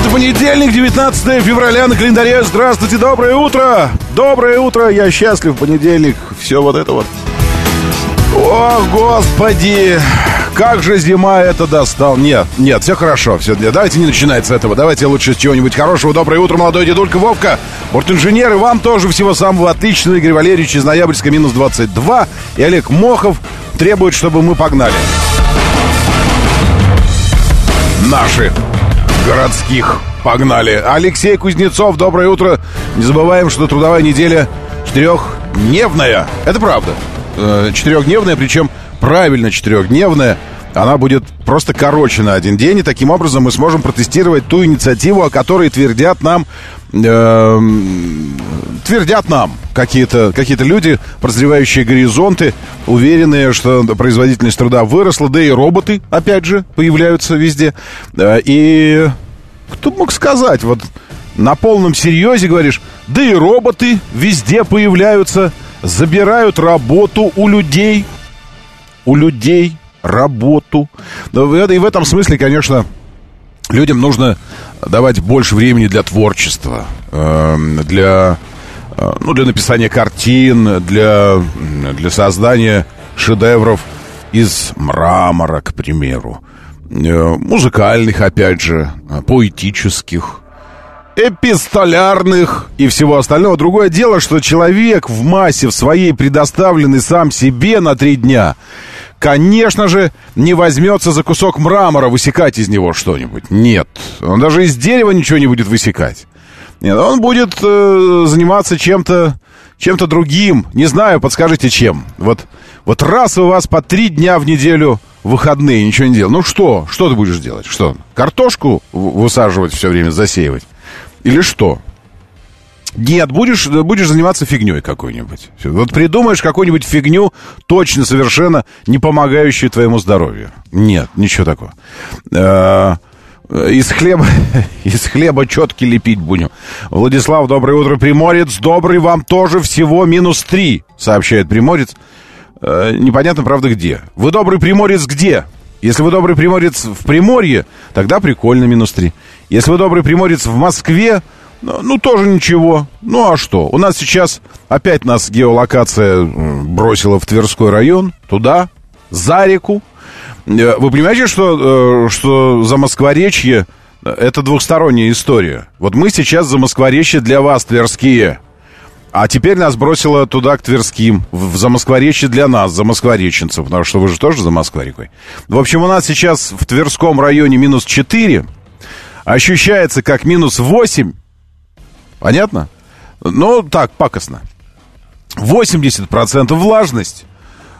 Это понедельник, 19 февраля на календаре. Здравствуйте, доброе утро. Доброе утро, я счастлив, понедельник. Все вот это вот. О, господи, как же зима это достал. Нет, нет, все хорошо, все. Давайте не начинать с этого. Давайте лучше с чего-нибудь хорошего. Доброе утро, молодой дедулька Вовка. Бортинженеры, вам тоже всего самого отличного. Игорь Валерьевич из Ноябрьска минус 22. И Олег Мохов требует, чтобы мы погнали. Наши городских погнали. Алексей Кузнецов, доброе утро. Не забываем, что трудовая неделя четырехдневная. Это правда. Э, четырехдневная, причем правильно четырехдневная. Она будет просто короче на один день, и таким образом мы сможем протестировать ту инициативу, о которой твердят нам, э, твердят нам какие-то какие люди, прозревающие горизонты, уверенные, что производительность труда выросла, да и роботы, опять же, появляются везде. Э, и кто мог сказать, вот на полном серьезе говоришь, да и роботы везде появляются, забирают работу у людей, у людей работу. И в этом смысле, конечно, людям нужно давать больше времени для творчества, эм, для, э, ну, для написания картин, для, для создания шедевров из мрамора, к примеру. Э, музыкальных, опять же, поэтических, эпистолярных и всего остального. Другое дело, что человек в массе в своей предоставленный сам себе на три дня – конечно же, не возьмется за кусок мрамора высекать из него что-нибудь. Нет. Он даже из дерева ничего не будет высекать. Нет, он будет э, заниматься чем-то чем-то другим. Не знаю, подскажите, чем. Вот, вот раз у вас по три дня в неделю выходные, ничего не делал. Ну что? Что ты будешь делать? Что? Картошку высаживать все время, засеивать? Или что? Нет, будешь, будешь заниматься фигней какой-нибудь. Вот придумаешь какую-нибудь фигню, точно совершенно не помогающую твоему здоровью. Нет, ничего такого. Э, из хлеба, из хлеба четки лепить будем. Владислав, доброе утро, Приморец. Добрый вам тоже всего минус три, сообщает Приморец. Э, непонятно, правда, где. Вы добрый Приморец где? Если вы добрый Приморец в Приморье, тогда прикольно минус три. Если вы добрый Приморец в Москве, ну, ну, тоже ничего. Ну, а что? У нас сейчас опять нас геолокация бросила в Тверской район, туда, за реку. Э, вы понимаете, что, э, что за Москворечье э, это двухсторонняя история? Вот мы сейчас за Москворечье для вас, Тверские. А теперь нас бросило туда, к Тверским, в Замоскворечье для нас, за москвореченцев, потому что вы же тоже за Москва-рекой. В общем, у нас сейчас в Тверском районе минус 4, ощущается как минус 8, Понятно? Ну, так, пакостно. 80% влажность.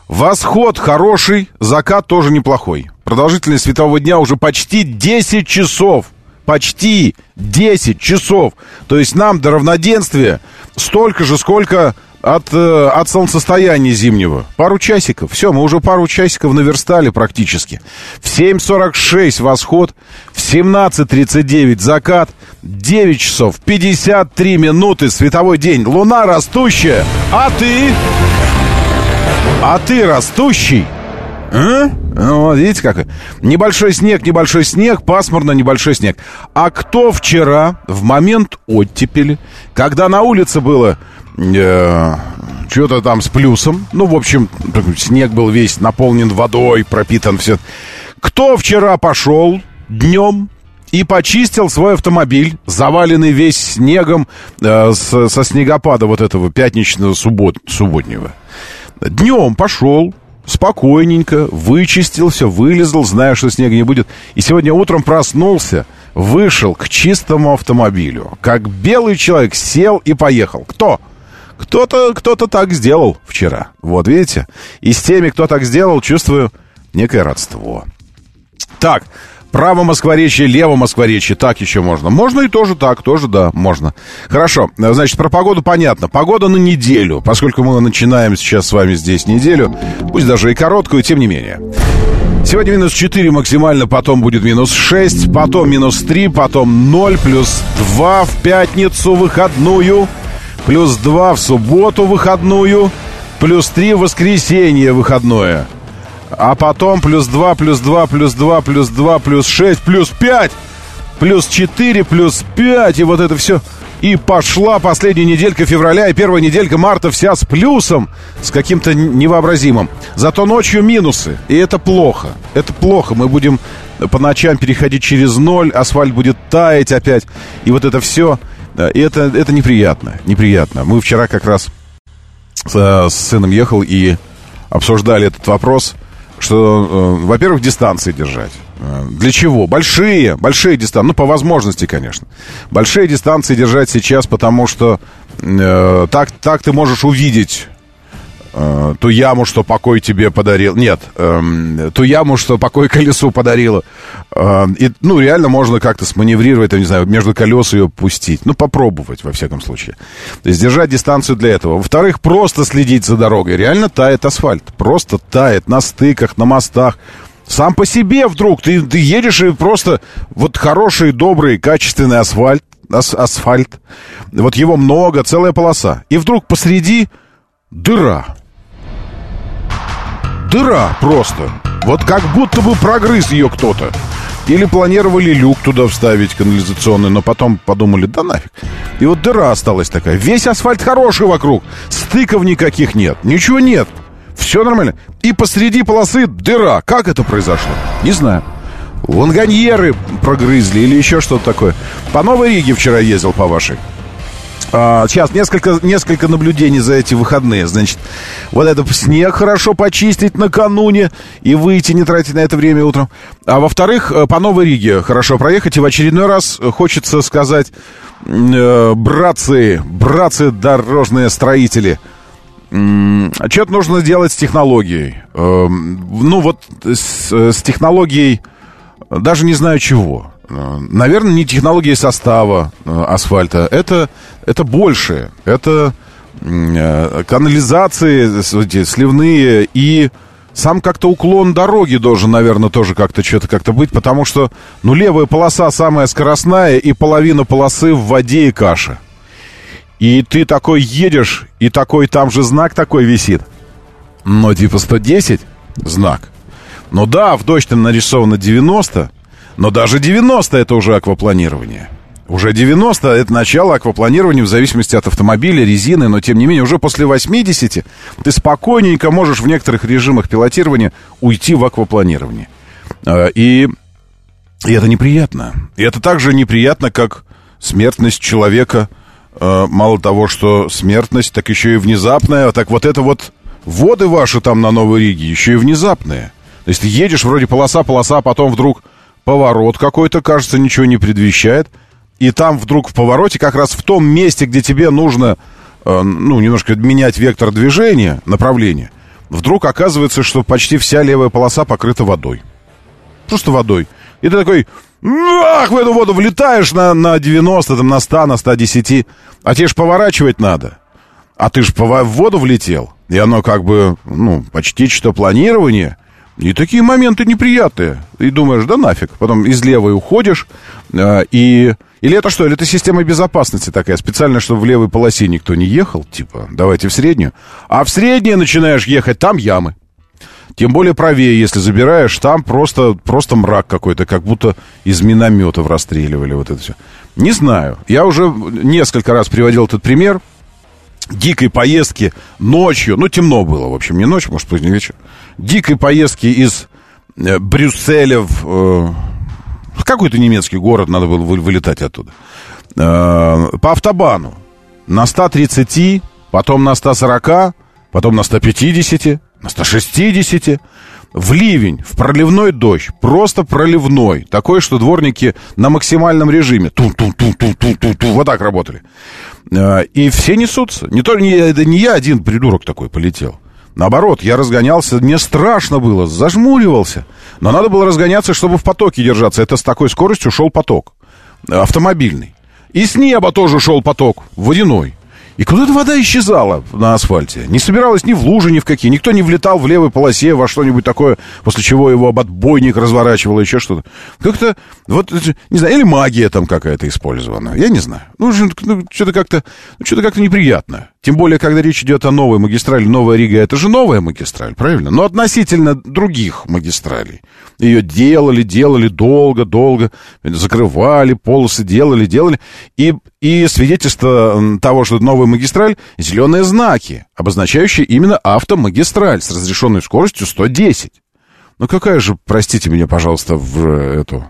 Восход хороший, закат тоже неплохой. Продолжительность светового дня уже почти 10 часов. Почти 10 часов. То есть нам до равноденствия столько же, сколько от, э, от солнцестояния зимнего. Пару часиков. Все, мы уже пару часиков наверстали практически. В 7.46 восход, в 17.39 закат, 9 часов 53 минуты световой день. Луна растущая, а ты... А ты растущий. А? Ну, вот, видите, как небольшой снег, небольшой снег, пасмурно, небольшой снег. А кто вчера, в момент оттепели, когда на улице было э, что-то там с плюсом. Ну, в общем, снег был весь наполнен водой, пропитан все. Кто вчера пошел днем и почистил свой автомобиль, заваленный весь снегом э, с, со снегопада вот этого пятничного суббот, субботнего. Днем пошел, спокойненько, вычистил все, вылезал, зная, что снега не будет. И сегодня утром проснулся, вышел к чистому автомобилю. Как белый человек сел и поехал. Кто? Кто-то кто так сделал вчера. Вот, видите? И с теми, кто так сделал, чувствую некое родство. Так, Право Москворечье, лево Москворечье, так еще можно. Можно и тоже так, тоже да, можно. Хорошо, значит, про погоду понятно. Погода на неделю, поскольку мы начинаем сейчас с вами здесь неделю, пусть даже и короткую, тем не менее. Сегодня минус 4 максимально, потом будет минус 6, потом минус 3, потом 0, плюс 2 в пятницу выходную, плюс 2 в субботу выходную, плюс 3 в воскресенье выходное. А потом плюс 2, плюс 2, плюс 2, плюс 2, плюс 6, плюс 5, плюс 4, плюс 5. И вот это все. И пошла последняя неделька февраля и первая неделька марта вся с плюсом, с каким-то невообразимым. Зато ночью минусы. И это плохо. Это плохо. Мы будем по ночам переходить через ноль, асфальт будет таять опять. И вот это все. И это, это неприятно. Неприятно. Мы вчера как раз с, с сыном ехал и обсуждали этот вопрос – что, э, во-первых, дистанции держать. Э, для чего? Большие, большие дистанции. Ну, по возможности, конечно. Большие дистанции держать сейчас, потому что э, так, так ты можешь увидеть э, ту яму, что покой тебе подарил. Нет, э, ту яму, что покой колесу подарила. Э, и, ну, реально можно как-то сманеврировать, я не знаю, между колес ее пустить. Ну, попробовать, во всяком случае. То держать дистанцию для этого. Во-вторых, просто следить за дорогой. Реально тает асфальт. Просто тает на стыках, на мостах. Сам по себе вдруг ты, ты едешь и просто вот хороший, добрый, качественный асфальт, ас, асфальт. Вот его много, целая полоса. И вдруг посреди дыра дыра просто. Вот как будто бы прогрыз ее кто-то. Или планировали люк туда вставить канализационный, но потом подумали, да нафиг. И вот дыра осталась такая. Весь асфальт хороший вокруг. Стыков никаких нет. Ничего нет. Все нормально. И посреди полосы дыра. Как это произошло? Не знаю. Ланганьеры прогрызли или еще что-то такое. По Новой Риге вчера ездил по вашей. А, сейчас несколько, несколько наблюдений за эти выходные. Значит, вот это снег хорошо почистить накануне и выйти, не тратить на это время утром. А во-вторых, э, по Новой Риге хорошо проехать. И в очередной раз хочется сказать, э, братцы, братцы дорожные строители, что-то нужно делать с технологией. Э, ну вот с, с технологией даже не знаю чего. Наверное, не технологии состава э, асфальта. Это, это больше. Это э, канализации сливные и сам как-то уклон дороги должен, наверное, тоже как-то что-то как-то быть, потому что, ну, левая полоса самая скоростная, и половина полосы в воде и каше. И ты такой едешь, и такой там же знак такой висит. Ну, типа 110 знак. Ну да, в дождь нарисовано 90, но даже 90 это уже аквапланирование. Уже 90 это начало аквапланирования в зависимости от автомобиля, резины, но тем не менее уже после 80 ты спокойненько можешь в некоторых режимах пилотирования уйти в аквапланирование. А, и, и это неприятно. И это также неприятно, как смертность человека. А, мало того, что смертность, так еще и внезапная. Так вот это вот воды ваши там на Новой Риге еще и внезапные. То есть ты едешь, вроде полоса, полоса, а потом вдруг поворот какой-то, кажется, ничего не предвещает. И там вдруг в повороте, как раз в том месте, где тебе нужно, э, ну, немножко менять вектор движения, направление, вдруг оказывается, что почти вся левая полоса покрыта водой. Просто водой. И ты такой, ах, в эту воду влетаешь на, на 90, там, на 100, на 110, а тебе же поворачивать надо. А ты же в воду влетел. И оно как бы, ну, почти что планирование – и такие моменты неприятные. И думаешь, да нафиг. Потом из левой уходишь. Э, и... Или это что? Или это система безопасности такая, специально, чтобы в левой полосе никто не ехал, типа, давайте в среднюю. А в среднюю начинаешь ехать, там ямы. Тем более правее, если забираешь, там просто, просто мрак какой-то, как будто из минометов расстреливали вот это все. Не знаю. Я уже несколько раз приводил этот пример дикой поездки ночью, ну, темно было, в общем, не ночью, может, поздний вечер, дикой поездки из э, Брюсселя в, э, какой-то немецкий город, надо было вылетать оттуда, э, по автобану. На 130, потом на 140, потом на 150, на 160, в ливень, в проливной дождь, просто проливной, такой, что дворники на максимальном режиме, ту -ту -ту -ту -ту -ту -ту, вот так работали. И все несутся. Не, то, не, это не я один придурок такой полетел. Наоборот, я разгонялся, мне страшно было, зажмуривался. Но надо было разгоняться, чтобы в потоке держаться. Это с такой скоростью шел поток автомобильный. И с неба тоже шел поток, водяной. И куда-то вода исчезала на асфальте. Не собиралась ни в лужи, ни в какие. Никто не влетал в левой полосе во что-нибудь такое, после чего его об отбойник разворачивало, еще что-то. Как-то, вот, не знаю, или магия там какая-то использована. Я не знаю. Ну, ну что-то как-то, ну, что-то как-то неприятно. Тем более, когда речь идет о новой магистрали. Новая Рига — это же новая магистраль, правильно? Но относительно других магистралей. Ее делали, делали долго-долго, закрывали, полосы делали, делали. И, и свидетельство того, что новая магистраль, зеленые знаки, обозначающие именно автомагистраль с разрешенной скоростью 110. Ну какая же, простите меня, пожалуйста, в эту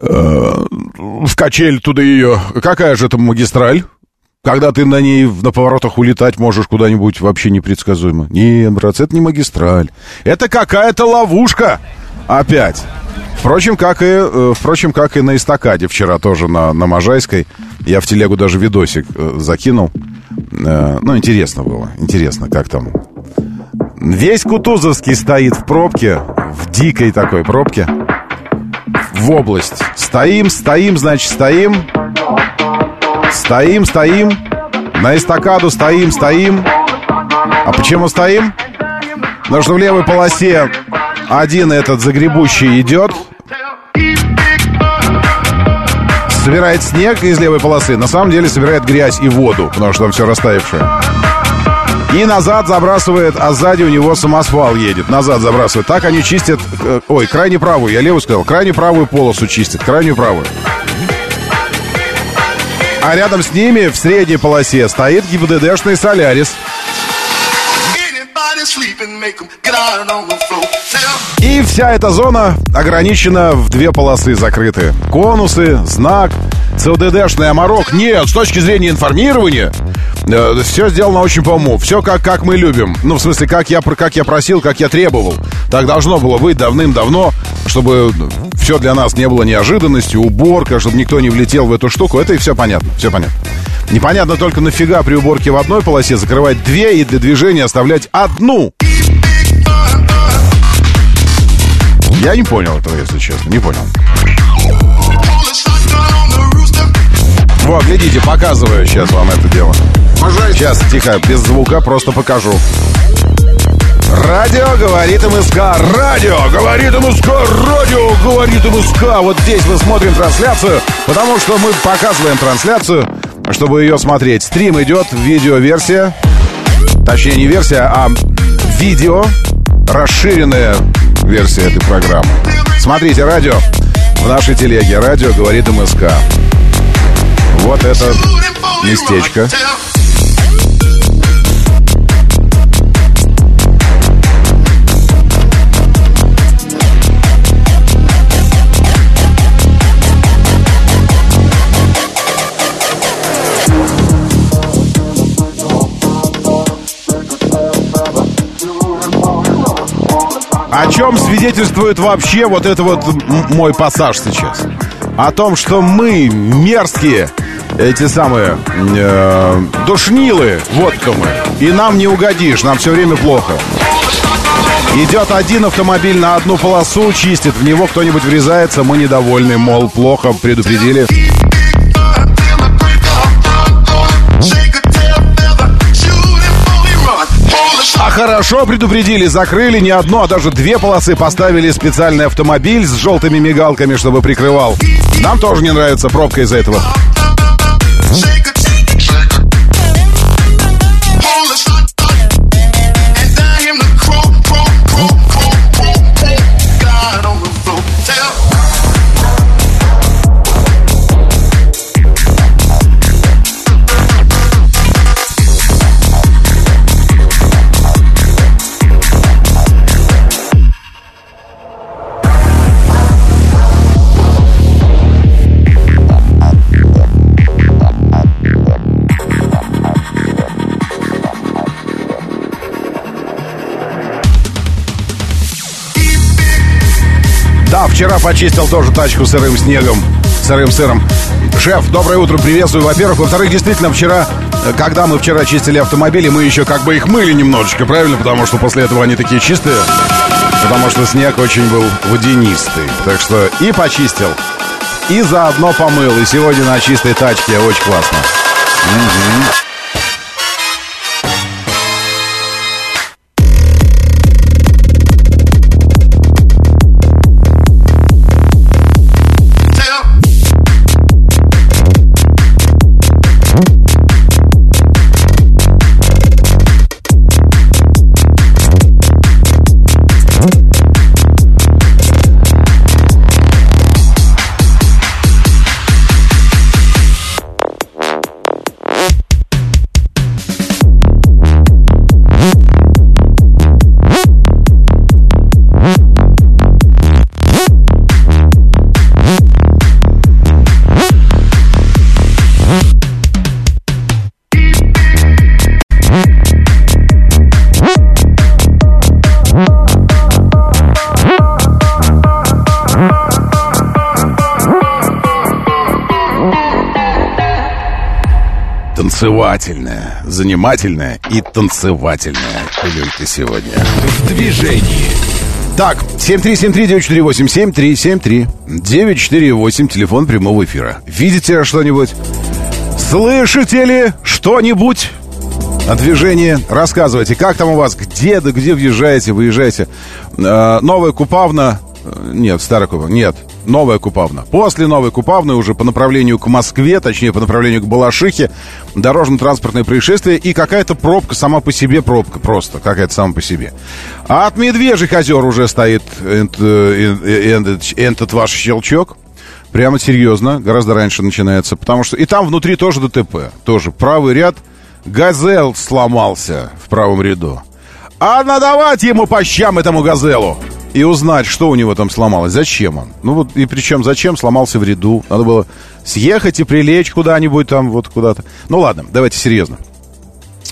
э, в качель туда ее. Какая же это магистраль? Когда ты на ней на поворотах улетать можешь куда-нибудь вообще непредсказуемо. Нет, брат, это не магистраль. Это какая-то ловушка. Опять. Впрочем, как и, э, впрочем, как и на эстакаде вчера тоже на, на Можайской. Я в телегу даже видосик э, закинул. Э, ну, интересно было. Интересно, как там. Весь Кутузовский стоит в пробке, в дикой такой пробке. В область. Стоим, стоим, значит, стоим. Стоим, стоим. На эстакаду стоим, стоим. А почему стоим? Потому что в левой полосе один этот загребущий идет. Собирает снег из левой полосы. На самом деле собирает грязь и воду, потому что там все растаявшее. И назад забрасывает, а сзади у него самосвал едет. Назад забрасывает. Так они чистят... Э, ой, крайне правую, я левую сказал. Крайне правую полосу чистят, крайнюю правую. А рядом с ними в средней полосе стоит ГИБДДшный «Солярис». И вся эта зона ограничена в две полосы закрыты. Конусы, знак, ЦОДДшный оморок. Нет, с точки зрения информирования, э, все сделано очень по уму. Все как, как мы любим. Ну, в смысле, как я, как я просил, как я требовал. Так должно было быть давным-давно, чтобы все для нас не было неожиданностью, уборка, чтобы никто не влетел в эту штуку. Это и все понятно, все понятно. Непонятно только нафига при уборке в одной полосе закрывать две и для движения оставлять одну. Я не понял этого, если честно, не понял. Вот, глядите, показываю сейчас вам это дело. Сейчас, тихо, без звука, просто покажу. Радио говорит МСК, радио говорит МСК, радио говорит МСК. Вот здесь мы смотрим трансляцию, потому что мы показываем трансляцию, чтобы ее смотреть. Стрим идет, видеоверсия, точнее не версия, а видео, расширенная версия этой программы. Смотрите радио в нашей телеге. Радио говорит МСК. Вот это местечко. О чем свидетельствует вообще вот это вот мой пассаж сейчас? О том, что мы мерзкие, эти самые э, душнилы, вот кто мы. И нам не угодишь, нам все время плохо. Идет один автомобиль на одну полосу, чистит, в него кто-нибудь врезается, мы недовольны, мол, плохо, предупредили. А хорошо предупредили, закрыли не одну, а даже две полосы, поставили специальный автомобиль с желтыми мигалками, чтобы прикрывал. Нам тоже не нравится пробка из-за этого. Вчера почистил тоже тачку сырым снегом. сырым сыром. Шеф, доброе утро, приветствую, во-первых. Во-вторых, действительно, вчера, когда мы вчера чистили автомобили, мы еще как бы их мыли немножечко, правильно? Потому что после этого они такие чистые. Потому что снег очень был водянистый. Так что и почистил, и заодно помыл. И сегодня на чистой тачке очень классно. Угу. Танцевательная, занимательная и танцевательная Люлька сегодня. В движении. Так, 7373948, 7373948, телефон прямого эфира. Видите что-нибудь? Слышите ли что-нибудь? о движении. Рассказывайте, как там у вас, где, да где въезжаете, выезжаете. Э, новая Купавна, э, нет, старая Купавна, нет, Новая Купавна. После Новой Купавны уже по направлению к Москве, точнее по направлению к Балашихе, дорожно-транспортное происшествие и какая-то пробка сама по себе, пробка просто, какая-то сама по себе. А от Медвежьих озер уже стоит этот ваш щелчок. Прямо серьезно, гораздо раньше начинается, потому что... И там внутри тоже ДТП, тоже правый ряд. Газел сломался в правом ряду. А надавать ему по щам этому газелу и узнать, что у него там сломалось. Зачем он? Ну вот, и причем зачем сломался в ряду? Надо было съехать и прилечь куда-нибудь там, вот куда-то. Ну ладно, давайте серьезно.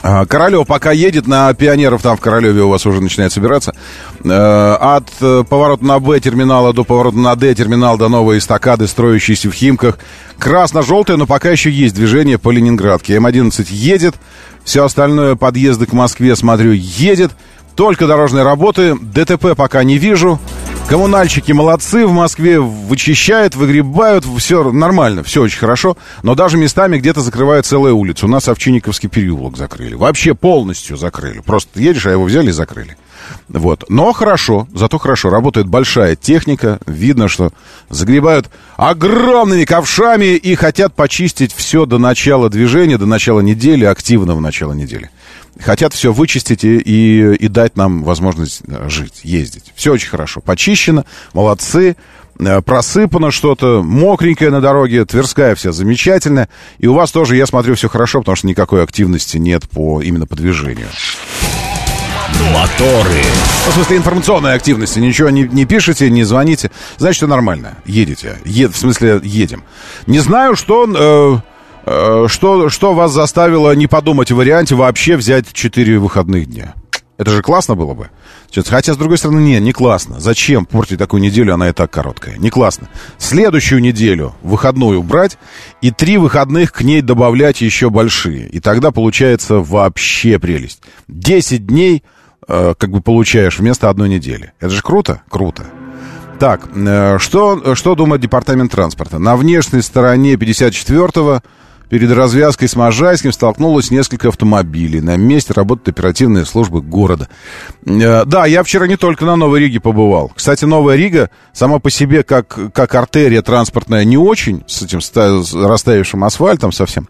А, Королев пока едет на пионеров, там в Королеве у вас уже начинает собираться. Э, от э, поворота на Б терминала до поворота на Д терминал до новой эстакады, строящейся в Химках. Красно-желтое, но пока еще есть движение по Ленинградке. М11 едет, все остальное подъезды к Москве, смотрю, едет. Только дорожные работы, ДТП пока не вижу. Коммунальщики молодцы, в Москве вычищают, выгребают, все нормально, все очень хорошо. Но даже местами где-то закрывают целую улицу. У нас Овчинниковский переулок закрыли. Вообще полностью закрыли. Просто едешь, а его взяли и закрыли. Вот. Но хорошо, зато хорошо. Работает большая техника. Видно, что загребают огромными ковшами и хотят почистить все до начала движения, до начала недели, активного начала недели хотят все вычистить и, и, и дать нам возможность э, жить, ездить. Все очень хорошо. Почищено, молодцы, э, просыпано что-то, мокренькое на дороге, Тверская вся замечательная. И у вас тоже, я смотрю, все хорошо, потому что никакой активности нет по, именно по движению. Моторы. Ну, в смысле информационной активности. Ничего не, не пишете, не звоните. Значит, все нормально. Едете. Ед, в смысле, едем. Не знаю, что... Э, что, что вас заставило не подумать о варианте вообще взять 4 выходных дня? Это же классно было бы. Хотя, с другой стороны, не, не классно. Зачем портить такую неделю, она и так короткая. Не классно. Следующую неделю выходную брать и три выходных к ней добавлять еще большие. И тогда получается вообще прелесть. 10 дней э, как бы получаешь вместо одной недели. Это же круто? Круто. Так, э, что, что думает департамент транспорта? На внешней стороне 54-го Перед развязкой с Можайским столкнулось несколько автомобилей. На месте работают оперативные службы города. Э, да, я вчера не только на Новой Риге побывал. Кстати, Новая Рига сама по себе как, как артерия транспортная не очень, с этим с растаявшим асфальтом совсем.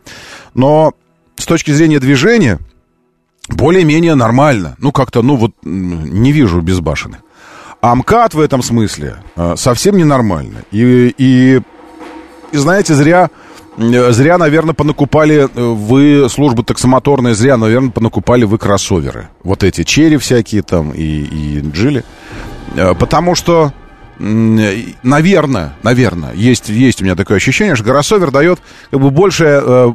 Но с точки зрения движения более-менее нормально. Ну, как-то, ну вот, не вижу безбашенных. А МКАД в этом смысле э, совсем ненормально. И, и, и знаете, зря зря, наверное, понакупали э, вы, служба таксомоторная, зря, наверное, понакупали вы кроссоверы. Вот эти черри всякие там и, и джили. Э, потому что, наверное, наверное, есть, есть у меня такое ощущение, что кроссовер дает как бы больше,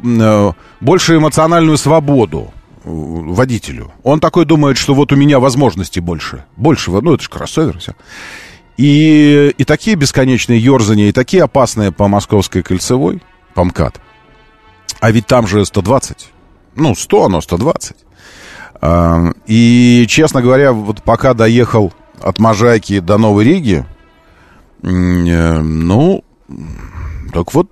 больше эмоциональную свободу водителю. Он такой думает, что вот у меня возможностей больше. Больше, ну это же кроссовер, все. И, и такие бесконечные ерзания, и такие опасные по Московской кольцевой, по МКАД. А ведь там же 120. Ну, 100, но 120. А, и, честно говоря, вот пока доехал от Можайки до Новой Риги, э, ну, так вот,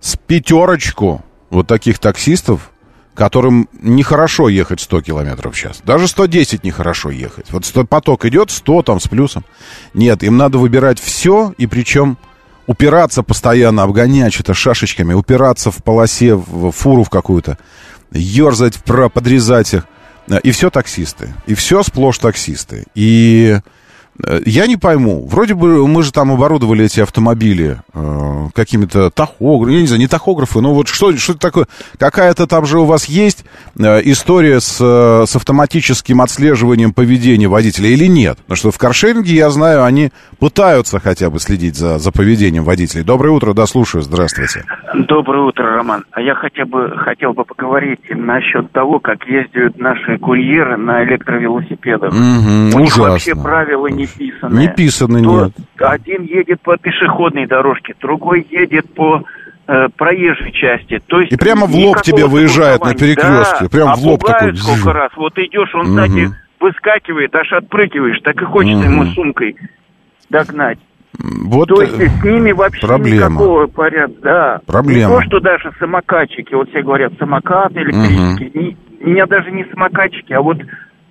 с пятерочку вот таких таксистов, которым нехорошо ехать 100 километров в час. Даже 110 нехорошо ехать. Вот 100, поток идет 100 там с плюсом. Нет, им надо выбирать все, и причем упираться постоянно, обгонять что-то шашечками, упираться в полосе, в фуру в какую-то, ерзать, подрезать их. И все таксисты. И все сплошь таксисты. И Э, я не пойму. Вроде бы мы же там оборудовали эти автомобили э, какими-то тахографами, я не знаю, не тахографы, но вот что, что такое? Какая-то там же у вас есть э, история с, э, с автоматическим отслеживанием поведения водителя или нет? Потому что в каршеринге, я знаю, они пытаются хотя бы следить за, за поведением водителей. Доброе утро, да, слушаю, здравствуйте. Доброе утро, Роман. А я хотя бы хотел бы поговорить насчет того, как ездят наши курьеры на электровелосипедах. Угу, У них ужасно. вообще правила не писаны. Не писаны, То нет. Один едет по пешеходной дорожке, другой едет по э, проезжей части. То есть И прямо в лоб тебе выезжает на перекрестке, Да, прям а в лоб такой. сколько раз. Вот идешь, он сзади выскакивает, аж отпрыгиваешь, так и хочется Мгм. ему сумкой догнать. Вот То есть э, с ними вообще проблема. никакого порядка, да. Проблема. Не то, что даже самокатчики, вот все говорят, самокаты электрические, не, меня даже не самокатчики, а вот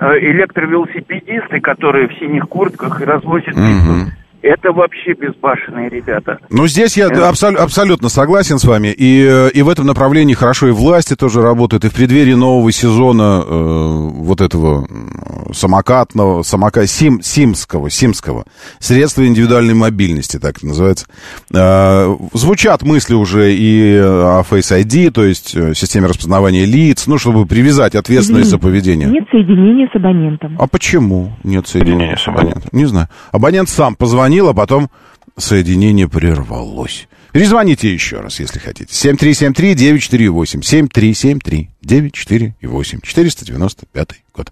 электровелосипедисты, которые в синих куртках и развозят Мгм. Это вообще безбашенные ребята. Ну, здесь я Э. абсол- абсолютно согласен с вами. И, э, и в этом направлении хорошо и власти тоже работают. И в преддверии нового сезона э, вот этого самокатного, самока, сим, симского, симского, средства индивидуальной мобильности, так это называется. Э, звучат мысли уже и о Face ID, то есть э, системе распознавания лиц, ну, чтобы привязать ответственность за поведение. Нет соединения с абонентом. А почему нет соединения с абонентом? Не знаю. Абонент сам позвонил, а потом соединение прервалось. Перезвоните еще раз, если хотите. 7373-948. 7373-948. 495 год.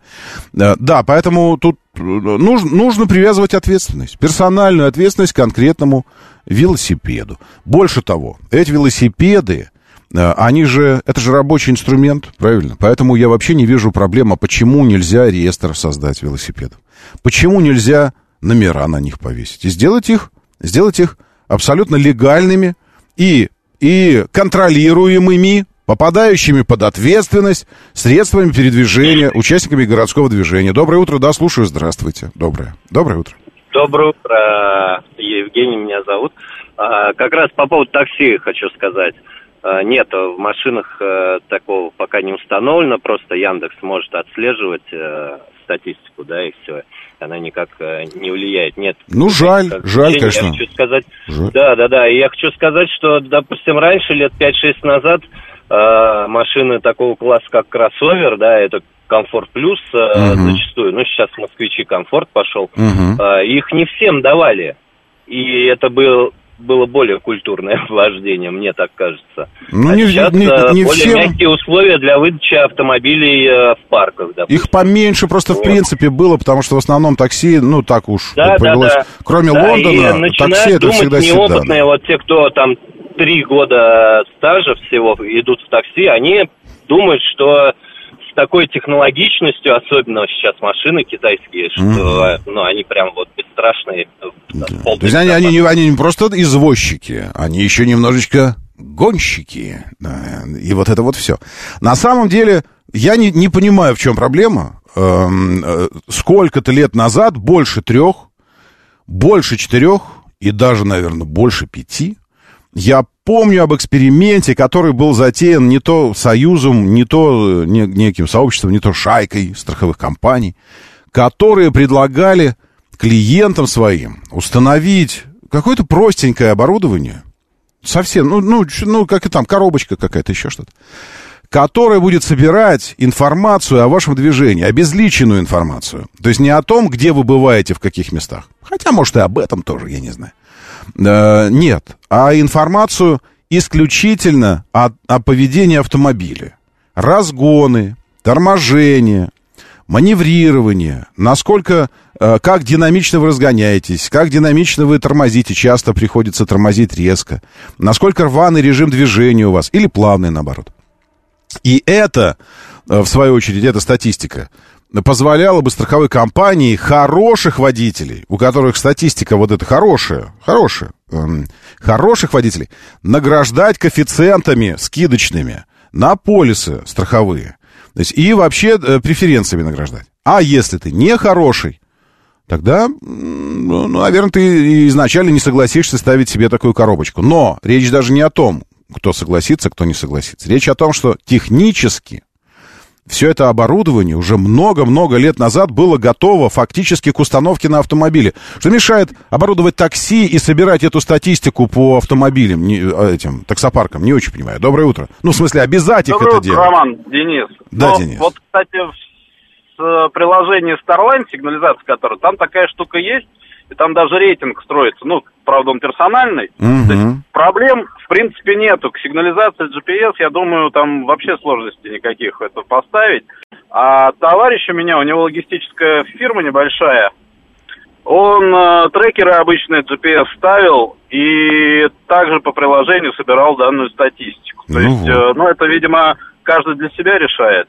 Да, Да, поэтому тут э, нужно, нужно привязывать ответственность. Персональную ответственность к конкретному велосипеду. Больше того, эти велосипеды, э, они же, это же рабочий инструмент, правильно? Поэтому я вообще не вижу проблемы, почему нельзя реестр создать велосипедов. Почему нельзя номера на них повесить? И сделать их, сделать их абсолютно легальными и, и контролируемыми, попадающими под ответственность средствами передвижения, участниками городского движения. Доброе утро, да, слушаю, здравствуйте. Доброе. Доброе утро. Доброе утро, Евгений меня зовут. А, Как раз по поводу такси хочу сказать. А, Нет, в машинах э, такого пока не установлено, просто Яндекс может отслеживать э, статистику, да, и все. Она никак э, не влияет. Нет. Ну, жаль, Как жаль, я конечно. хочу сказать, Жаль. да, да, да. И я хочу сказать, что, допустим, раньше, лет 5-6 назад, э, машины такого класса, как кроссовер, да, это комфорт плюс э, Мгм. зачастую. Ну, сейчас москвичи комфорт пошел. Мгм. А, Их не всем давали. И это был, было более культурное вождение, мне так кажется. Ну, а не, сейчас не- э, не более всем. мягкие условия для выдачи автомобилей э, в парках, допустим. Их поменьше просто, в Вот. принципе, было, потому что в основном такси, ну, так уж Да, да, повелось. да. Кроме Да, и Лондона, начинают такси это всегда неопытные, седаны. вот те, кто там три года стажа всего идут в такси, они думают, что такой технологичностью, особенно сейчас машины китайские, что э, ну, они прям вот бесстрашные. э, полной То есть они, они, не, они не просто извозчики, они еще немножечко гонщики. Да, И вот это вот все. На самом деле, я не, не понимаю, в чем проблема. Эм, э, Сколько-то лет назад больше трех, больше четырех и даже, наверное, больше пяти я помню об эксперименте, который был затеян не то союзом, не то э, не- неким сообществом, не то шайкой страховых компаний, которые предлагали клиентам своим установить какое-то простенькое оборудование, совсем, ну, ну, ну как и там, коробочка какая-то, еще что-то, которая будет собирать информацию о вашем движении, обезличенную информацию. То есть не о том, где вы бываете, в каких местах. Хотя, может, и об этом тоже, я не знаю. Э, нет, а информацию исключительно о, о поведении автомобиля. Разгоны, торможение, маневрирование, насколько, э, как динамично вы разгоняетесь, как динамично вы тормозите, часто приходится тормозить резко, насколько рваный режим движения у вас, или плавный, наоборот. И это, э, в свою очередь, эта статистика позволяла бы страховой компании хороших водителей, у которых статистика вот эта хорошая, хорошая, эм, хороших водителей, награждать коэффициентами скидочными на полисы страховые. То есть и вообще э, преференциями награждать. А если ты не хороший, тогда, ну, наверное, ты изначально не согласишься ставить себе такую коробочку. Но речь даже не о том, кто согласится, кто не согласится. Речь о том, что технически все это оборудование уже много-много лет назад было готово фактически к установке на автомобиле. Что мешает оборудовать такси и собирать эту статистику по автомобилям, не, а, этим таксопаркам? Не очень понимаю. Доброе утро. Ну, в смысле, обязать их Доброе это утро, делать. Роман, Денис. Да, Ну, Денис. Вот, кстати, в с, э, приложении Starline, сигнализация которая, там такая штука есть, и там даже рейтинг строится. Ну, правда, он персональный. То есть проблем, в принципе, нету. К сигнализации GPS, я думаю, там вообще сложностей никаких это поставить. А товарищ у меня, у него логистическая фирма небольшая, он э, трекеры обычные GPS ставил и также по приложению собирал данную статистику. То Ну есть, вот. э, ну, это, видимо, каждый для себя решает.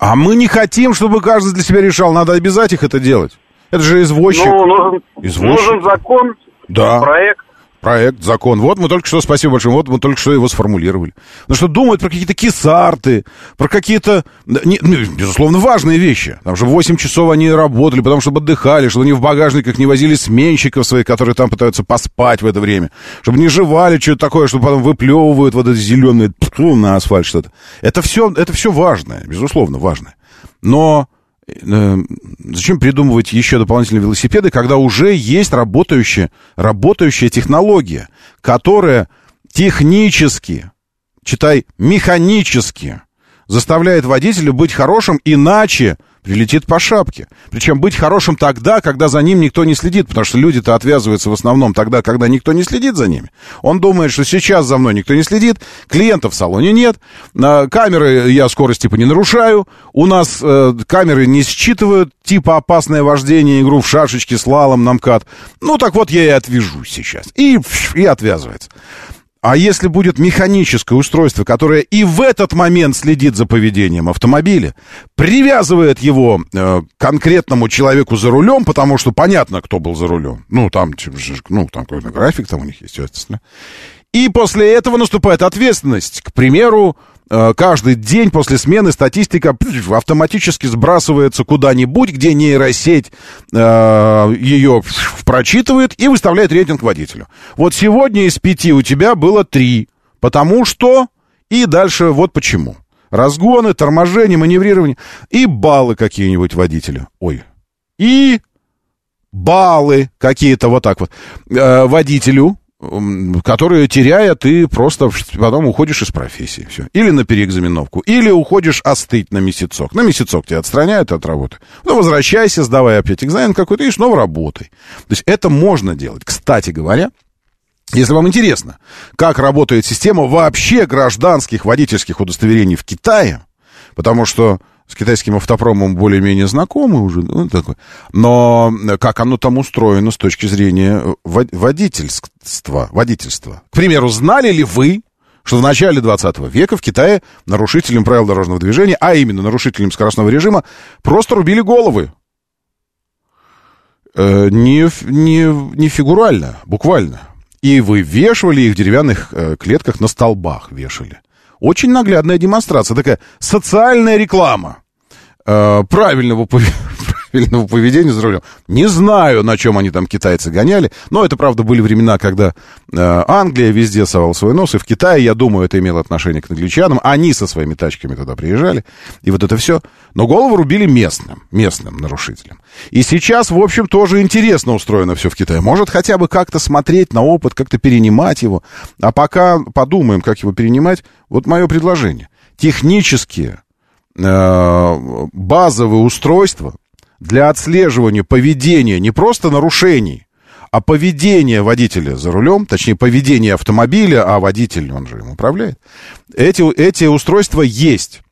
А мы не хотим, чтобы каждый для себя решал. Надо обязать их это делать. Это же извозчик. Ну, нужен, Извозчик. нужен закон, Да. проект. Проект, закон. Вот мы только что, спасибо большое, вот мы только что его сформулировали. Ну что думают про какие-то кисарты, про какие-то, не- ну, безусловно, важные вещи. Там же 8 часов они работали, потому чтобы отдыхали, чтобы они в багажниках не возили сменщиков своих, которые там пытаются поспать в это время. Чтобы не жевали что-то такое, что потом выплевывают вот это зеленое на асфальт что-то. Это все, это все важное, безусловно, важное. Но зачем придумывать еще дополнительные велосипеды, когда уже есть работающая, работающая технология, которая технически, читай, механически заставляет водителя быть хорошим, иначе прилетит по шапке. Причем быть хорошим тогда, когда за ним никто не следит, потому что люди-то отвязываются в основном тогда, когда никто не следит за ними. Он думает, что сейчас за мной никто не следит, клиентов в салоне нет, на камеры я скорость типа не нарушаю, у нас э, камеры не считывают типа опасное вождение, игру в шашечки, слалом, на МКАД. Ну так вот я и отвяжусь сейчас. И, и отвязывается. А если будет механическое устройство, которое и в этот момент следит за поведением автомобиля, привязывает его э, конкретному человеку за рулем, потому что понятно, кто был за рулем. Ну, там, типа, ну, там какой-то график там у них есть, естественно. И после этого наступает ответственность. К примеру, каждый день после смены статистика автоматически сбрасывается куда-нибудь, где нейросеть э, ее прочитывает и выставляет рейтинг водителю. Вот сегодня из пяти у тебя было три, потому что... И дальше вот почему. Разгоны, торможение, маневрирование и баллы какие-нибудь водителю. Ой. И баллы какие-то вот так вот э, водителю, которые теряя, ты просто потом уходишь из профессии. Все. Или на переэкзаменовку, или уходишь остыть на месяцок. На месяцок тебя отстраняют от работы. Ну, возвращайся, сдавай опять экзамен какой-то и снова работай. То есть это можно делать. Кстати говоря, если вам интересно, как работает система вообще гражданских водительских удостоверений в Китае, потому что с китайским автопромом более-менее знакомы уже, ну, такой. но как оно там устроено с точки зрения во- водительства, водительства. К примеру, знали ли вы, что в начале 20 века в Китае нарушителям правил дорожного движения, а именно нарушителям скоростного режима, просто рубили головы? Э, не, не, не фигурально, буквально. И вывешивали их в деревянных э, клетках на столбах вешали. Очень наглядная демонстрация, такая социальная реклама э, правильного, правильного поведения за рулем. Не знаю, на чем они там китайцы гоняли, но это, правда, были времена, когда э, Англия везде совала свой нос, и в Китае, я думаю, это имело отношение к англичанам. Они со своими тачками туда приезжали, и вот это все. Но голову рубили местным, местным нарушителям. И сейчас, в общем, тоже интересно устроено все в Китае. Может хотя бы как-то смотреть на опыт, как-то перенимать его. А пока подумаем, как его перенимать, вот мое предложение. Технические базовые устройства для отслеживания поведения не просто нарушений, а поведения водителя за рулем, точнее, поведения автомобиля, а водитель, он же им управляет, эти, эти устройства есть.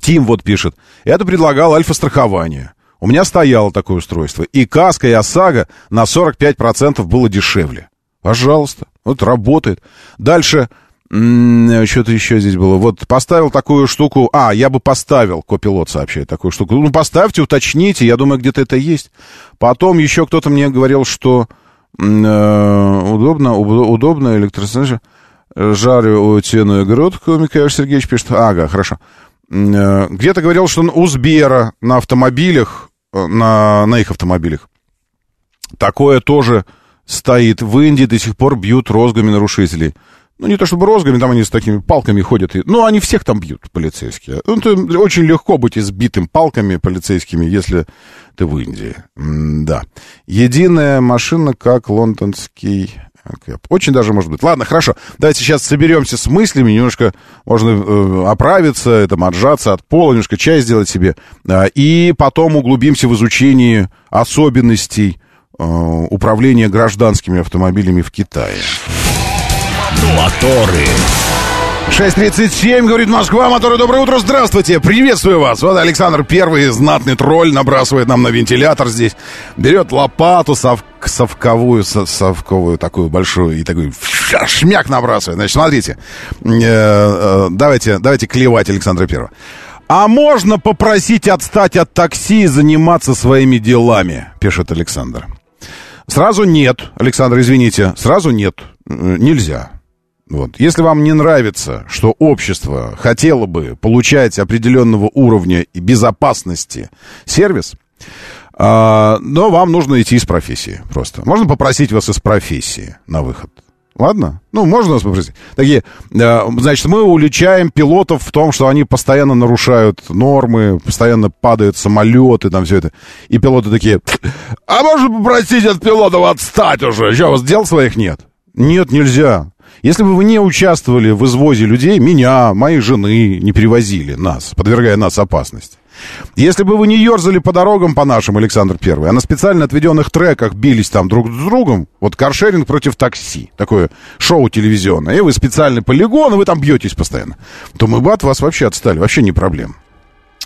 Тим вот пишет. Это предлагал альфа-страхование. У меня стояло такое устройство. И каска, и ОСАГО на 45% было дешевле. Пожалуйста. Вот работает. Дальше, что-то еще здесь было. Вот поставил такую штуку. А, я бы поставил, копилот сообщает такую штуку. Ну, поставьте, уточните. Я думаю, где-то это есть. Потом еще кто-то мне говорил, что э, удобно, удобно электростанция. Жарю утиную грудку, Михаил Сергеевич пишет. Ага, хорошо. Э, где-то говорил, что у Сбера на автомобилях, э, на, на их автомобилях, такое тоже стоит. В Индии до сих пор бьют розгами нарушителей. Ну, не то чтобы розгами, там они с такими палками ходят. Ну, они всех там бьют, полицейские. Ну, это очень легко быть избитым палками полицейскими, если ты в Индии. Да. Единая машина, как лондонский очень даже может быть. Ладно, хорошо. Давайте сейчас соберемся с мыслями, немножко можно э, оправиться, там, отжаться от пола, немножко чай сделать себе. Э, и потом углубимся в изучение особенностей э, управления гражданскими автомобилями в Китае. Моторы. 6.37, говорит Москва, моторы, доброе утро, здравствуйте, приветствую вас. Вот Александр Первый, знатный тролль, набрасывает нам на вентилятор здесь, берет лопату сов, совковую, совковую такую большую и такой шмяк набрасывает. Значит, смотрите, э, э, давайте, давайте клевать Александра Первого. А можно попросить отстать от такси и заниматься своими делами, пишет Александр. Сразу нет, Александр, извините, сразу нет, нельзя. Вот. Если вам не нравится, что общество хотело бы получать определенного уровня безопасности сервис, а, но вам нужно идти из профессии просто. Можно попросить вас из профессии на выход. Ладно? Ну, можно вас попросить. Такие, э, значит, мы уличаем пилотов в том, что они постоянно нарушают нормы, постоянно падают самолеты, там все это. И пилоты такие, а можно попросить от пилотов отстать уже? Что, у вас дел своих нет? Нет, нельзя. Если бы вы не участвовали в извозе людей, меня, моей жены не перевозили нас, подвергая нас опасности. Если бы вы не ерзали по дорогам по нашим, Александр Первый, а на специально отведенных треках бились там друг с другом, вот каршеринг против такси, такое шоу телевизионное, и вы специальный полигон, и вы там бьетесь постоянно, то мы бы от вас вообще отстали, вообще не проблема.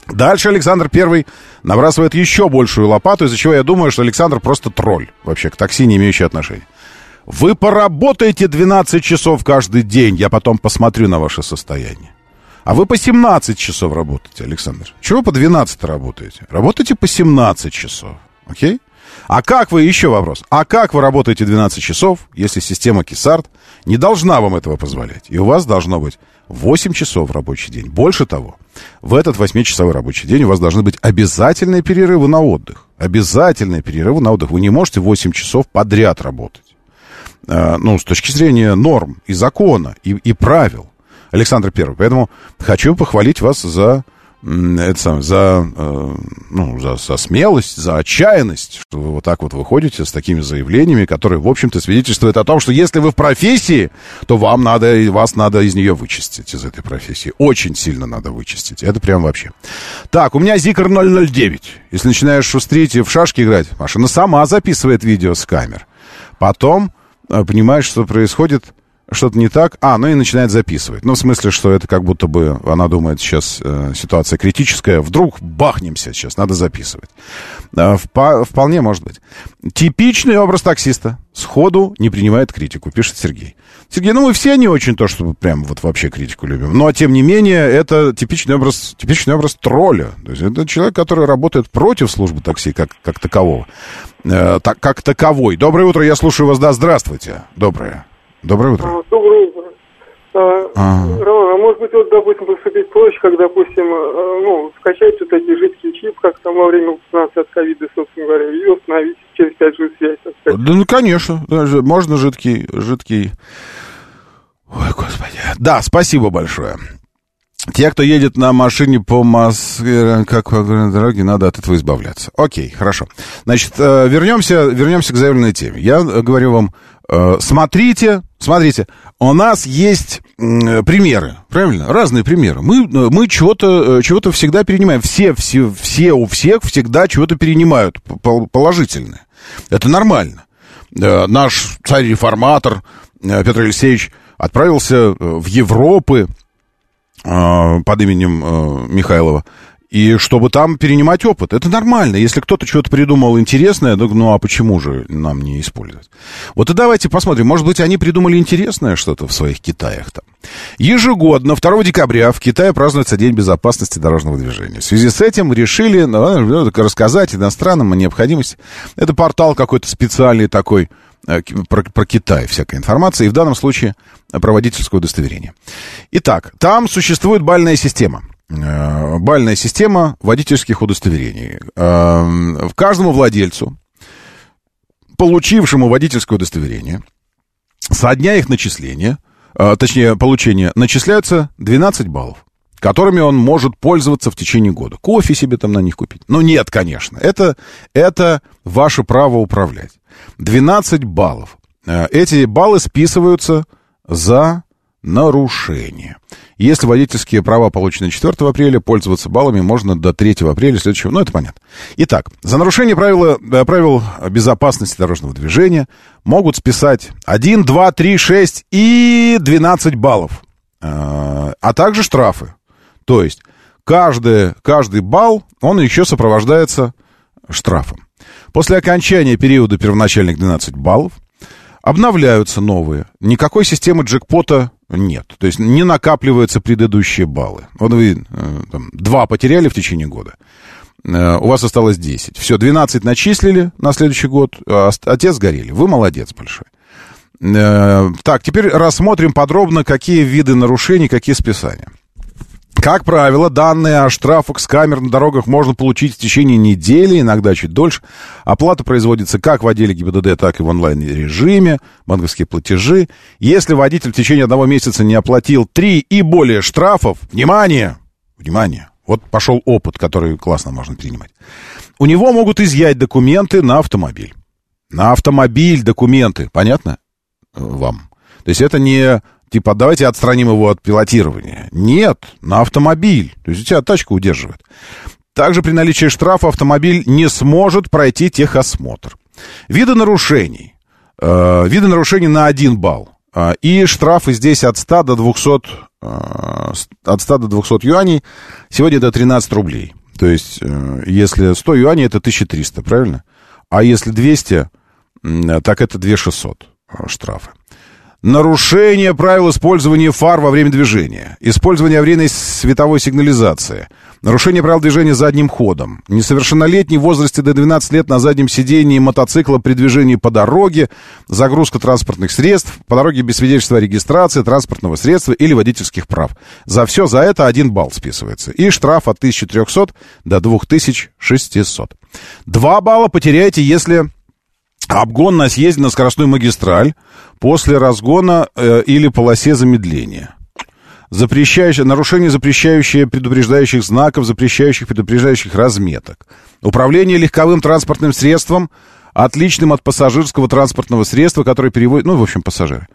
Дальше Александр Первый набрасывает еще большую лопату, из-за чего я думаю, что Александр просто тролль, вообще к такси не имеющий отношения. Вы поработаете 12 часов каждый день, я потом посмотрю на ваше состояние. А вы по 17 часов работаете, Александр. Чего по 12 работаете? Работайте по 17 часов, окей? А как вы, еще вопрос, а как вы работаете 12 часов, если система Кисарт не должна вам этого позволять? И у вас должно быть 8 часов рабочий день. Больше того, в этот 8-часовой рабочий день у вас должны быть обязательные перерывы на отдых. Обязательные перерывы на отдых. Вы не можете 8 часов подряд работать. Э, ну, с точки зрения норм и закона, и, и правил. Александр Первый. Поэтому хочу похвалить вас за это самое, за, э, ну, за, за смелость, за отчаянность, что вы вот так вот выходите с такими заявлениями, которые, в общем-то, свидетельствуют о том, что если вы в профессии, то вам надо, вас надо из нее вычистить, из этой профессии. Очень сильно надо вычистить. Это прям вообще. Так, у меня Зикр 009. Если начинаешь шустрить и в шашки играть, машина сама записывает видео с камер. Потом понимаешь, что происходит что-то не так, а, ну и начинает записывать. Ну, в смысле, что это как будто бы она думает, сейчас э, ситуация критическая, вдруг бахнемся сейчас, надо записывать. Э, впа- вполне может быть. Типичный образ таксиста. Сходу не принимает критику, пишет Сергей. Сергей, ну мы все не очень то, что прям вот вообще критику любим. Но, тем не менее, это типичный образ, типичный образ тролля. То есть это человек, который работает против службы такси как, как такового. Э, так, как таковой. Доброе утро, я слушаю вас. Да, здравствуйте. Доброе. Доброе утро. А, доброе утро. А, а. Роман, а может быть, вот, допустим, поступить проще, как, допустим, э, ну, скачать вот эти жидкие чип, как там во время вакцинации от ковида, собственно говоря, и установить через 5G связь. Да, ну, конечно, можно жидкий, жидкий... Ой, господи. Да, спасибо большое. Те, кто едет на машине по Москве, как по дороге, надо от этого избавляться. Окей, хорошо. Значит, э, вернемся, вернемся к заявленной теме. Я говорю вам, смотрите, смотрите, у нас есть примеры, правильно? Разные примеры. Мы, э, мы чего-то чего всегда перенимаем. Все, все, все у всех всегда чего-то перенимают положительное. Это нормально. Наш царь-реформатор Петр Алексеевич отправился в Европы, э, под именем э, Михайлова, и чтобы там перенимать опыт. Это нормально. Если кто-то что-то придумал интересное, ну, ну а почему же нам не использовать? Вот и давайте посмотрим. Может быть, они придумали интересное что-то в своих Китаях там. Ежегодно 2 декабря в Китае празднуется День безопасности дорожного движения. В связи с этим решили ну, рассказать иностранным о необходимости. Это портал какой-то специальный такой, э, про, про Китай всякая информация, и в данном случае про водительское удостоверение. Итак, там существует бальная система. Э, бальная система водительских удостоверений. Э, в каждому владельцу, получившему водительское удостоверение, со дня их начисления, э, точнее, получения, начисляются 12 баллов которыми он может пользоваться в течение года. Кофе себе там на них купить. Ну, нет, конечно. Это, это ваше право управлять. 12 баллов. Эти баллы списываются за нарушение. Если водительские права получены 4 апреля, пользоваться баллами можно до 3 апреля следующего. Ну, это понятно. Итак, за нарушение правила, э, правил безопасности дорожного движения могут списать 1, 2, 3, 6 и 12 баллов. Э, а также штрафы. То есть каждый, каждый балл, он еще сопровождается штрафом. После окончания периода первоначальных 12 баллов обновляются новые. Никакой системы джекпота нет. То есть не накапливаются предыдущие баллы. Вот вы э, там, два потеряли в течение года. Э, у вас осталось 10. Все, 12 начислили на следующий год, а отец сгорели. Вы молодец большой. Э, так, теперь рассмотрим подробно, какие виды нарушений, какие списания. Как правило, данные о штрафах с камер на дорогах можно получить в течение недели, иногда чуть дольше. Оплата производится как в отделе ГИБДД, так и в онлайн-режиме, банковские платежи. Если водитель в течение одного месяца не оплатил три и более штрафов, внимание, внимание, вот пошел опыт, который классно можно принимать. У него могут изъять документы на автомобиль. На автомобиль документы, понятно вам? То есть это не типа, давайте отстраним его от пилотирования. Нет, на автомобиль. То есть у тебя тачка удерживает. Также при наличии штрафа автомобиль не сможет пройти техосмотр. Виды нарушений. Э, виды нарушений на 1 балл. Э, и штрафы здесь от 100 до 200, э, от 100 до 200 юаней. Сегодня это 13 рублей. То есть, э, если 100 юаней, это 1300, правильно? А если 200, так это 2600 э, штрафы. Нарушение правил использования фар во время движения. Использование аварийной световой сигнализации. Нарушение правил движения задним ходом. Несовершеннолетний в возрасте до 12 лет на заднем сидении мотоцикла при движении по дороге. Загрузка транспортных средств. По дороге без свидетельства о регистрации транспортного средства или водительских прав. За все за это один балл списывается. И штраф от 1300 до 2600. Два балла потеряете, если обгон на съезде на скоростную магистраль после разгона э, или полосе замедления. Запрещающее, нарушение запрещающее предупреждающих знаков, запрещающих предупреждающих разметок. Управление легковым транспортным средством, отличным от пассажирского транспортного средства, которое переводит, ну, в общем, пассажиры.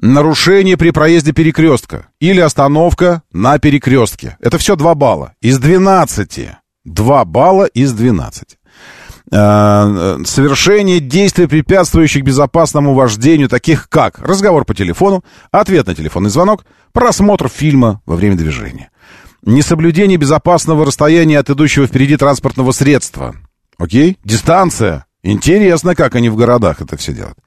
Нарушение при проезде перекрестка или остановка на перекрестке. Это все 2 балла из 12. 2 балла из 12. Э, совершение действий, препятствующих безопасному вождению, таких как разговор по телефону, ответ на телефонный звонок, просмотр фильма во время движения. Несоблюдение безопасного расстояния от идущего впереди транспортного средства. Окей? Дистанция. Интересно, как они в городах это все делают.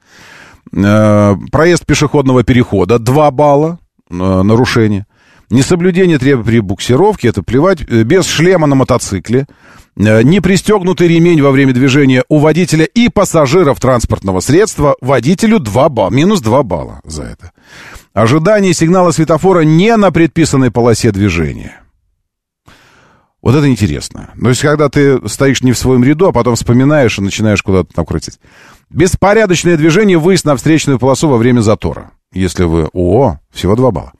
Э, проезд пешеходного перехода. 2 балла э, нарушение. Несоблюдение требований при буксировке, это плевать. Без шлема на мотоцикле. Э, не пристегнутый ремень во время движения у водителя и пассажиров транспортного средства водителю 2 балла, минус 2 балла за это. Ожидание сигнала светофора не на предписанной полосе движения. Вот это интересно. То есть, когда ты стоишь не в своем ряду, а потом вспоминаешь и начинаешь куда-то там крутить. Беспорядочное движение, выезд на встречную полосу во время затора. Если вы... О, всего 2 балла.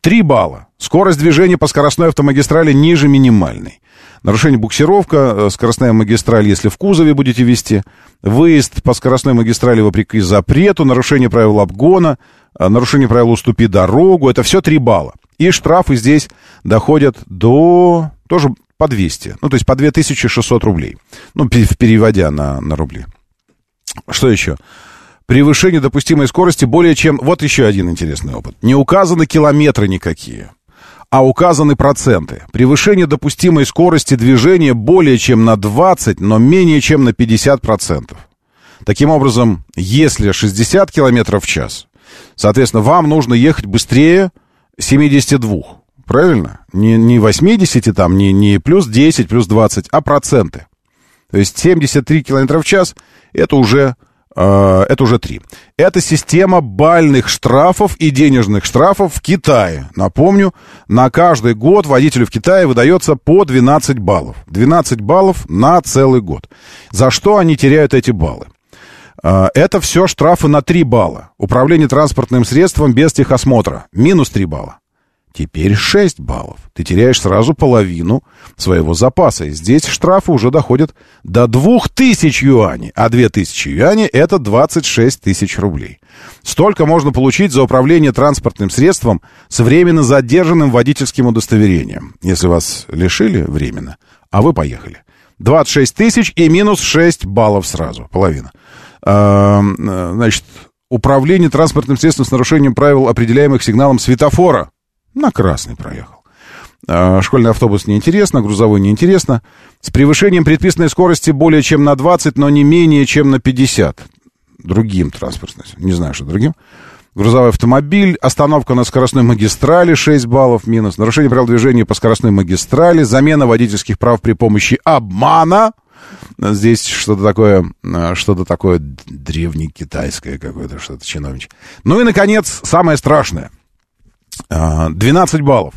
3 балла. Скорость движения по скоростной автомагистрали ниже минимальной. Нарушение буксировка, э, скоростная магистраль, если в кузове будете вести. Выезд по скоростной магистрали вопреки запрету, нарушение правил обгона, э, нарушение правил уступи дорогу. Это все 3 балла. И штрафы здесь доходят до... Тоже по 200. Ну, то есть по 2600 рублей. Ну, переводя на, на рубли. Что еще? Превышение допустимой скорости более чем... Вот еще один интересный опыт. Не указаны километры никакие. а указаны проценты. Превышение допустимой скорости движения более чем на 20, но менее чем на 50%. Таким образом, если 60 км в час, соответственно, вам нужно ехать быстрее 72. Правильно? Не, не 80 там, не, не плюс 10, плюс 20, а проценты. То есть 73 км в час это уже, это уже 3. Это система бальных штрафов и денежных штрафов в Китае. Напомню, на каждый год водителю в Китае выдается по 12 баллов. 12 баллов на целый год. За что они теряют эти баллы? Э, это все штрафы на 3 балла. Управление транспортным средством без техосмотра. Минус 3 балла. Теперь 6 баллов. Ты теряешь сразу половину своего запаса. И здесь штрафы уже доходят до 2000 юаней. А 2000 юаней — это 26 тысяч рублей. Столько можно получить за управление транспортным средством с временно задержанным водительским удостоверением. Если вас лишили временно, а вы поехали. 26 тысяч и минус 6 баллов сразу. Половина. А, значит, управление транспортным средством с нарушением правил, определяемых сигналом светофора — на красный проехал. А, школьный автобус неинтересно, грузовой неинтересно. С превышением предписанной скорости более чем на 20, но не менее чем на 50. Другим транспортным, не знаю, что другим. Грузовой автомобиль, остановка на скоростной магистрали 6 баллов минус, нарушение правил движения по скоростной магистрали, замена водительских прав при помощи обмана. Здесь что-то такое, а, что-то такое древнекитайское какое-то, что-то чиновничье. Ну и, наконец, самое страшное. 12 баллов.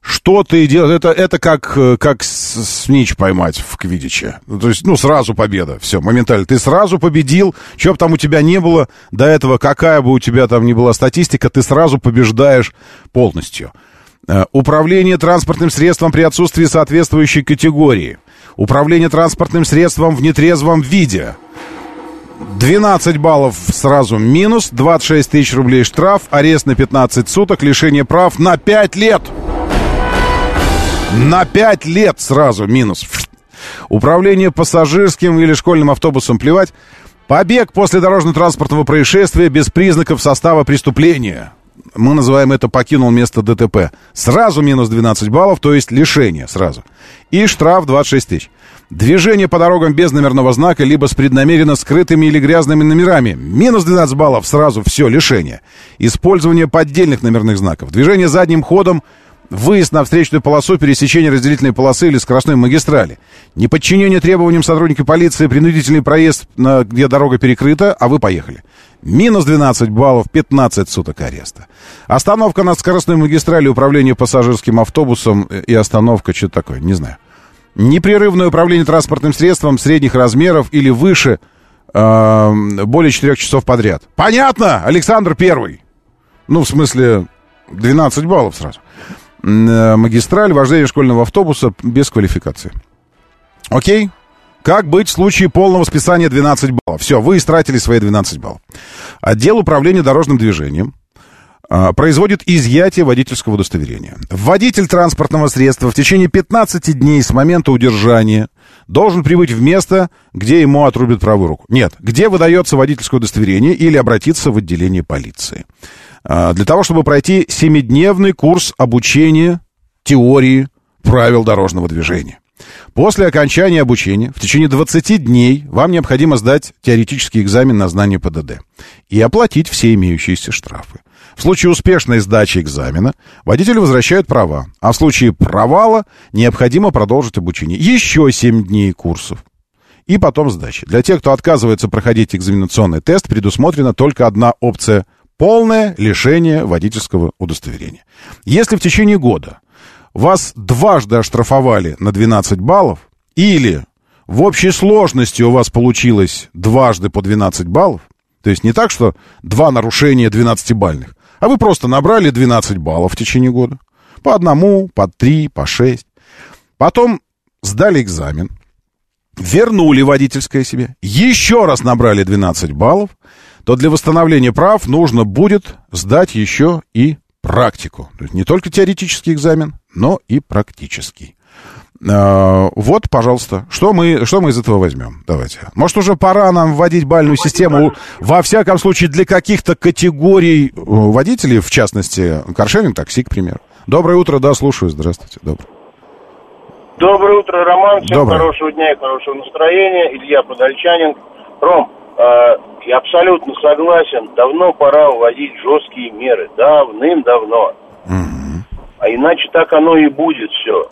Что ты делаешь? Это, это как, как снич поймать в квидиче. Ну, то есть, ну, сразу победа. Все, моментально. Ты сразу победил. Что бы там у тебя не было до этого, какая бы у тебя там ни была статистика, ты сразу побеждаешь полностью. Э, управление транспортным средством при отсутствии соответствующей категории. Управление транспортным средством в нетрезвом виде. 12 баллов сразу минус, 26 тысяч рублей штраф, арест на 15 суток, лишение прав на 5 лет. На 5 лет сразу минус. Управление пассажирским или школьным автобусом плевать. Побег после дорожно-транспортного происшествия без признаков состава преступления. Мы называем это «покинул место ДТП». Сразу минус 12 баллов, то есть лишение сразу. И штраф 26 тысяч. Движение по дорогам без номерного знака, либо с преднамеренно скрытыми или грязными номерами. Минус 12 баллов, сразу все, лишение. Использование поддельных номерных знаков. Движение задним ходом, выезд на встречную полосу, пересечение разделительной полосы или скоростной магистрали. Неподчинение требованиям сотрудника полиции, принудительный проезд, где дорога перекрыта, а вы поехали. Минус 12 баллов, 15 суток ареста. Остановка на скоростной магистрали, управление пассажирским автобусом и остановка, что такое, не знаю. Непрерывное управление транспортным средством средних размеров или выше э, более 4 часов подряд. Понятно, Александр Первый. Ну, в смысле, 12 баллов сразу. Э, магистраль, вождение школьного автобуса без квалификации. Окей? Как быть в случае полного списания 12 баллов? Все, вы истратили свои 12 баллов. Отдел управления дорожным движением производит изъятие водительского удостоверения. Водитель транспортного средства в течение 15 дней с момента удержания должен прибыть в место, где ему отрубят правую руку. Нет, где выдается водительское удостоверение или обратиться в отделение полиции. А, для того, чтобы пройти семидневный курс обучения теории правил дорожного движения. После окончания обучения в течение 20 дней вам необходимо сдать теоретический экзамен на знание ПДД и оплатить все имеющиеся штрафы. В случае успешной сдачи экзамена водителю возвращают права, а в случае провала необходимо продолжить обучение. Еще 7 дней курсов. И потом сдачи. Для тех, кто отказывается проходить экзаменационный тест, предусмотрена только одна опция – полное лишение водительского удостоверения. Если в течение года вас дважды оштрафовали на 12 баллов, или в общей сложности у вас получилось дважды по 12 баллов, то есть не так, что два нарушения 12-бальных, а вы просто набрали 12 баллов в течение года. По одному, по три, по шесть. Потом сдали экзамен, вернули водительское себе, еще раз набрали 12 баллов, то для восстановления прав нужно будет сдать еще и практику. То есть не только теоретический экзамен, но и практический. А, вот, пожалуйста, что мы, что мы из этого возьмем? Давайте. Может, уже пора нам вводить бальную систему, во всяком случае, для каких-то категорий э, водителей, в частности, каршеринг, такси, к примеру. Доброе утро, да, слушаю, здравствуйте. Доброе. Доброе утро, Роман. Всем Доброе. хорошего дня и хорошего настроения. Илья Подольчанин. Ром, э, я абсолютно согласен. Давно пора вводить жесткие меры. Давным-давно. А иначе так оно и будет все.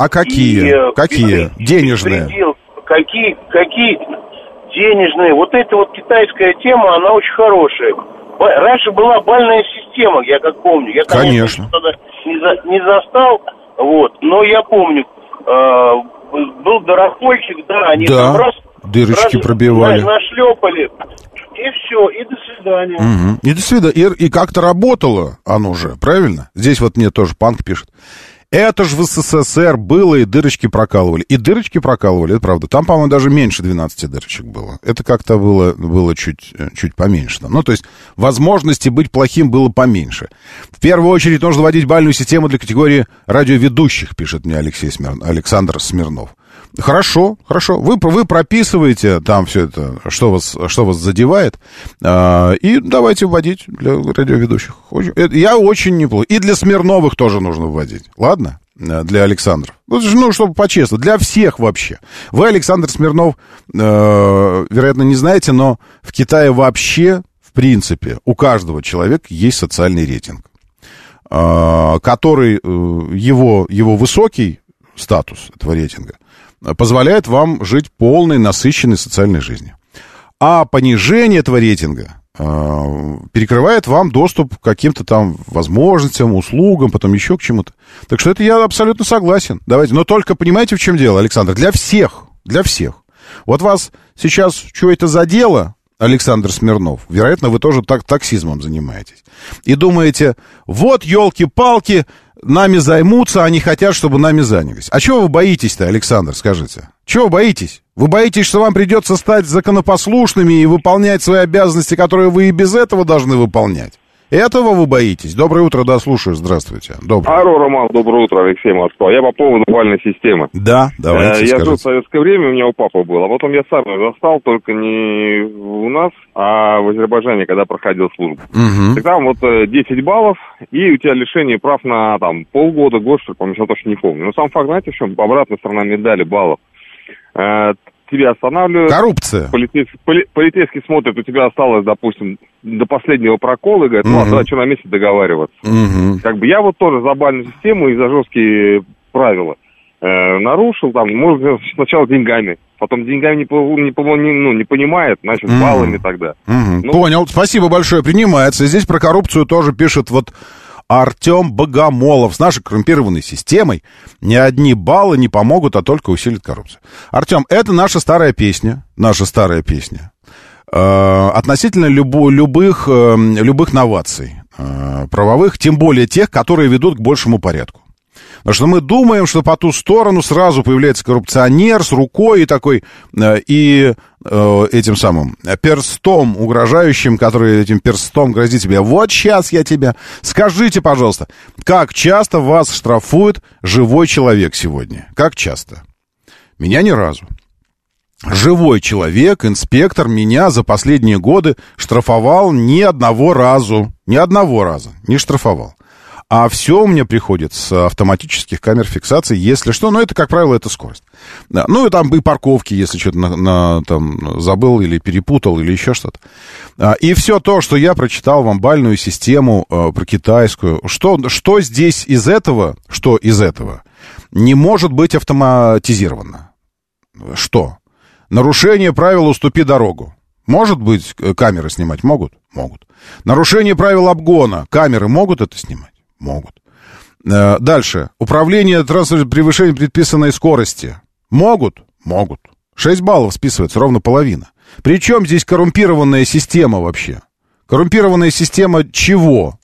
А какие? И, э, какие? беспредел- Денежные. беспредел. Какие, какие денежные? Вот эта вот китайская тема, она очень хорошая. Раньше была бальная система, я как помню. Я, Конечно. тогда не, за- не застал, вот, но я помню, э, был дорохольчик, да, они Да, там раз, дырочки раз пробивали. на- нашлепали, и все, и до свидания. Мгм. И до свидания. И, и как-то работало оно же, правильно? Здесь вот мне тоже Панк пишет. Это же в СССР было, и дырочки прокалывали. И дырочки прокалывали, это правда. Там, по-моему, даже меньше 12 дырочек было. Это как-то было, было чуть, э, чуть поменьше. Ну, то есть, возможности быть плохим было поменьше. В первую очередь нужно вводить бальную систему для категории радиоведущих, пишет мне Алексей Смир... Александр Смирнов. Хорошо, хорошо. Вы, вы прописываете там все это, что вас, что вас задевает, а, и давайте вводить для радиоведущих. Я очень неплохо. И для Смирновых тоже нужно вводить. Ладно? Э, Для Александра. Вот, Ну, чтобы по-честному. Для всех вообще. Вы, Александр Смирнов, э, вероятно, не знаете, но в Китае вообще, в принципе, у каждого человека есть социальный рейтинг а, который, э, его, его высокий статус этого рейтинга э, позволяет вам жить полной, насыщенной социальной жизнью. А понижение этого рейтинга э, перекрывает вам доступ к каким-то там возможностям, услугам, потом еще к чему-то. Так что это я абсолютно согласен. Давайте, но только понимаете, в чем дело, Александр? Для всех, для всех. Вот вас сейчас что это задело, Александр Смирнов, вероятно, вы тоже так, таксизмом занимаетесь. И думаете, вот, елки-палки, нами займутся, они хотят, чтобы нами занялись. А чего вы боитесь-то, Александр, скажите? Чего вы боитесь? Вы боитесь, что вам придется стать законопослушными и выполнять свои обязанности, которые вы и без этого должны выполнять? Этого вы боитесь? Доброе утро, да, слушаю, здравствуйте. Доброе. Алло, Роман, доброе утро, Алексей Москва. Я по поводу бальной системы. Да, давайте, Э, Я жил в советское время, у меня у папы был, а потом я сам застал, только не у нас, а в Азербайджане, когда проходил службу. Так там вот э, 10 баллов, и у тебя лишение прав на там полгода, год, что ли, по-моему, точно не помню. Но сам факт, знаете, в чем? Обратная сторона медали баллов. Тебя останавливают. Коррупция. Полицейский, поли- полицейский смотрит, у тебя осталось, допустим, до последнего прокола, и говорит, ну, а Мгм. давай что на месте договариваться. Мгм. Как бы я вот тоже за бальную систему и за жесткие правила э, нарушил, там, может, сначала деньгами, потом деньгами не, по- не, по- не- ну, не понимает, значит, баллами тогда. Мгм. Ну- Понял, спасибо большое, принимается. Здесь про коррупцию тоже пишет вот Артем Богомолов. С нашей коррумпированной системой ни одни баллы не помогут, а только усилят коррупцию. Артем, это наша старая песня, наша старая песня. Э, относительно любо- любых, э, любых новаций э, правовых, тем более тех, которые ведут к большему порядку. Потому что мы думаем, что по ту сторону сразу появляется коррупционер с рукой и такой, э, и э, этим самым э, перстом угрожающим, который этим перстом грозит тебе. Вот сейчас я тебя... Скажите, пожалуйста, как часто вас штрафует живой человек сегодня? Как часто? Меня ни разу. Живой человек, инспектор, меня за последние годы штрафовал ни одного разу. Ни одного раза не штрафовал. А все у меня приходит с автоматических камер фиксации, если что. Но это, как правило, это скорость. Да, Ну, и там и парковки, если что-то на, на- там, забыл или перепутал, или еще что-то. А, И все то, что я прочитал вам, бальную систему э, про китайскую, что, что здесь из этого, что из этого, не может быть автоматизировано? Что? Нарушение правил «уступи дорогу». Может быть, э, камеры снимать? Могут? Могут. Нарушение правил обгона. Камеры могут это снимать? Могут. Э, Дальше. Управление транспортом превышением предписанной скорости. Могут? Могут. 6 баллов списывается, ровно половина. Причем здесь коррумпированная система вообще? Коррумпированная система чего?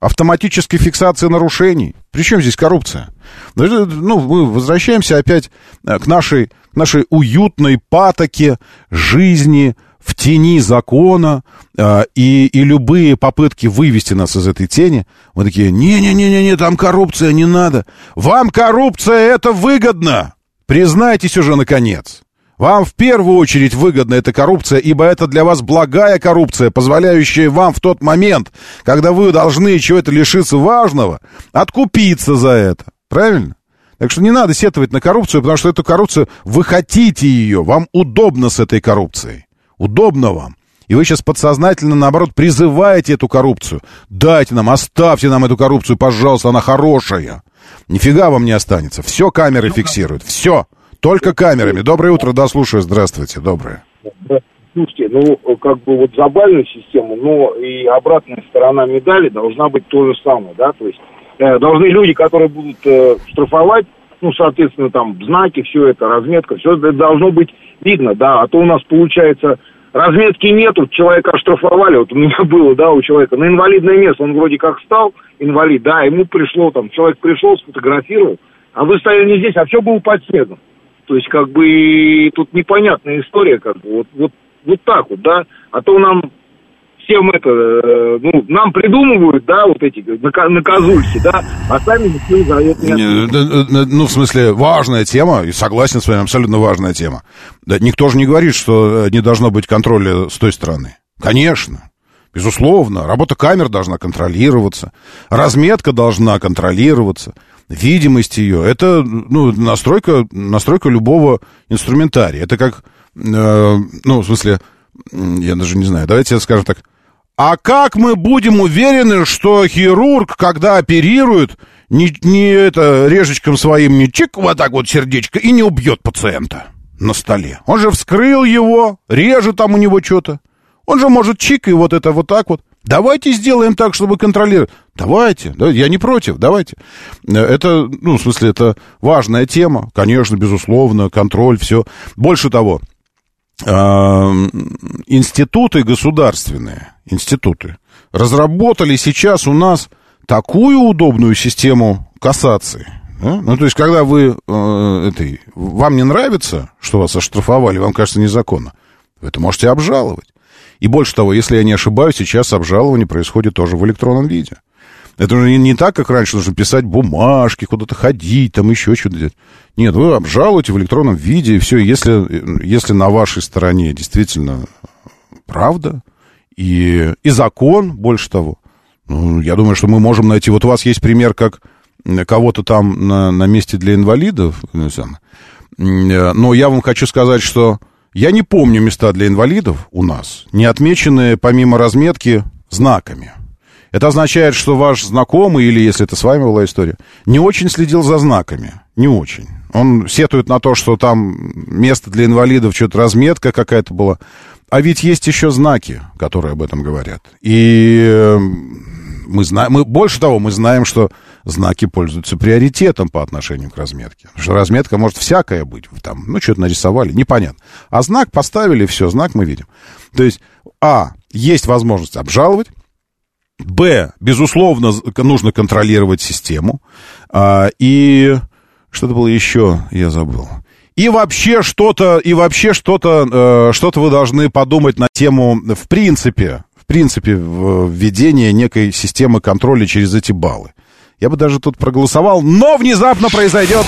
Автоматической фиксации нарушений. Причем здесь коррупция? Ну, Ну, мы возвращаемся опять э, к нашей, нашей уютной патоке жизни в тени закона, э, и, и любые попытки вывести нас из этой тени, мы такие, не-не-не-не, там коррупция, не надо. Вам коррупция, это выгодно. Признайтесь уже, наконец. Вам в первую очередь выгодна эта коррупция, ибо это для вас благая коррупция, позволяющая вам в тот момент, когда вы должны чего-то лишиться важного, откупиться за это. Правильно? Так что не надо сетовать на коррупцию, потому что эту коррупцию, вы хотите ее, вам удобно с этой коррупцией. Удобно вам. И вы сейчас подсознательно, наоборот, призываете эту коррупцию. Дайте нам, оставьте нам эту коррупцию, пожалуйста, она хорошая. Нифига вам не останется. Все камеры фиксируют. Все. Только камерами. Доброе утро, да, слушаю. Здравствуйте. Доброе. Слушайте, ну, как бы вот за бальную систему, но и обратная сторона медали должна быть то же самое, да, то есть э, должны люди, которые будут э, штрафовать, ну, соответственно, там, знаки, все это, разметка, все это должно быть видно, да, а то у нас получается разметки нету, человека оштрафовали, вот у меня было, да, у человека на инвалидное место, он вроде как стал инвалид, да, ему пришло там, человек пришел, сфотографировал, а вы стояли не здесь, а все было под снегом. То есть, как бы, тут непонятная история, как бы, вот, вот, вот так вот, да, а то нам всем это, э, ну, нам придумывают, да, вот эти наказульки, да, а сами никто за это не Ну, в смысле, важная тема, и согласен с вами, абсолютно важная тема. Да, никто же не говорит, что э, не должно быть контроля с той стороны. Конечно. Безусловно, работа камер должна контролироваться, разметка должна контролироваться, видимость ее. Это ну, настройка, настройка любого инструментария. Это как, э, ну, в смысле, я даже не знаю, давайте скажем так, а как мы будем уверены, что хирург, когда оперирует, не, не это режечком своим не чик вот так вот сердечко и не убьет пациента на столе? Он же вскрыл его, режет там у него что-то. Он же может чик и вот это вот так вот. Давайте сделаем так, чтобы контролировать. Давайте, да, я не против, давайте. Это, ну, в смысле, это важная тема, конечно, безусловно, контроль, все. Больше того, институты государственные, институты, разработали сейчас у нас такую удобную систему кассации. Да? Ну, то есть, когда вы, э, этой, вам не нравится, что вас оштрафовали, вам кажется незаконно, вы это можете обжаловать. И больше того, если я не ошибаюсь, сейчас обжалование происходит тоже в электронном виде. Это уже не так, как раньше нужно писать бумажки, куда-то ходить, там еще что-то делать. Нет, вы обжалуете в электронном виде, и все, если, если на вашей стороне действительно правда и, и закон, больше того, ну, я думаю, что мы можем найти... Вот у вас есть пример, как кого-то там на, на месте для инвалидов, ну, но я вам хочу сказать, что я не помню места для инвалидов у нас, не отмеченные помимо разметки знаками. Это означает, что ваш знакомый, или если это с вами была история, не очень следил за знаками. Не очень. Он сетует на то, что там место для инвалидов, что-то разметка какая-то была. А ведь есть еще знаки, которые об этом говорят. И эм, мы знаем, мы, больше того, мы знаем, что знаки пользуются приоритетом по отношению к разметке. Потому что разметка может всякая быть. Там, ну, что-то нарисовали, непонятно. А знак поставили, все, знак мы видим. То есть, а, есть возможность обжаловать, Б, безусловно, нужно контролировать систему. А, и что-то было еще, я забыл. И вообще что-то, и вообще что-то, э, что-то вы должны подумать на тему, в принципе, в принципе, введения некой системы контроля через эти баллы. Я бы даже тут проголосовал, но внезапно произойдет...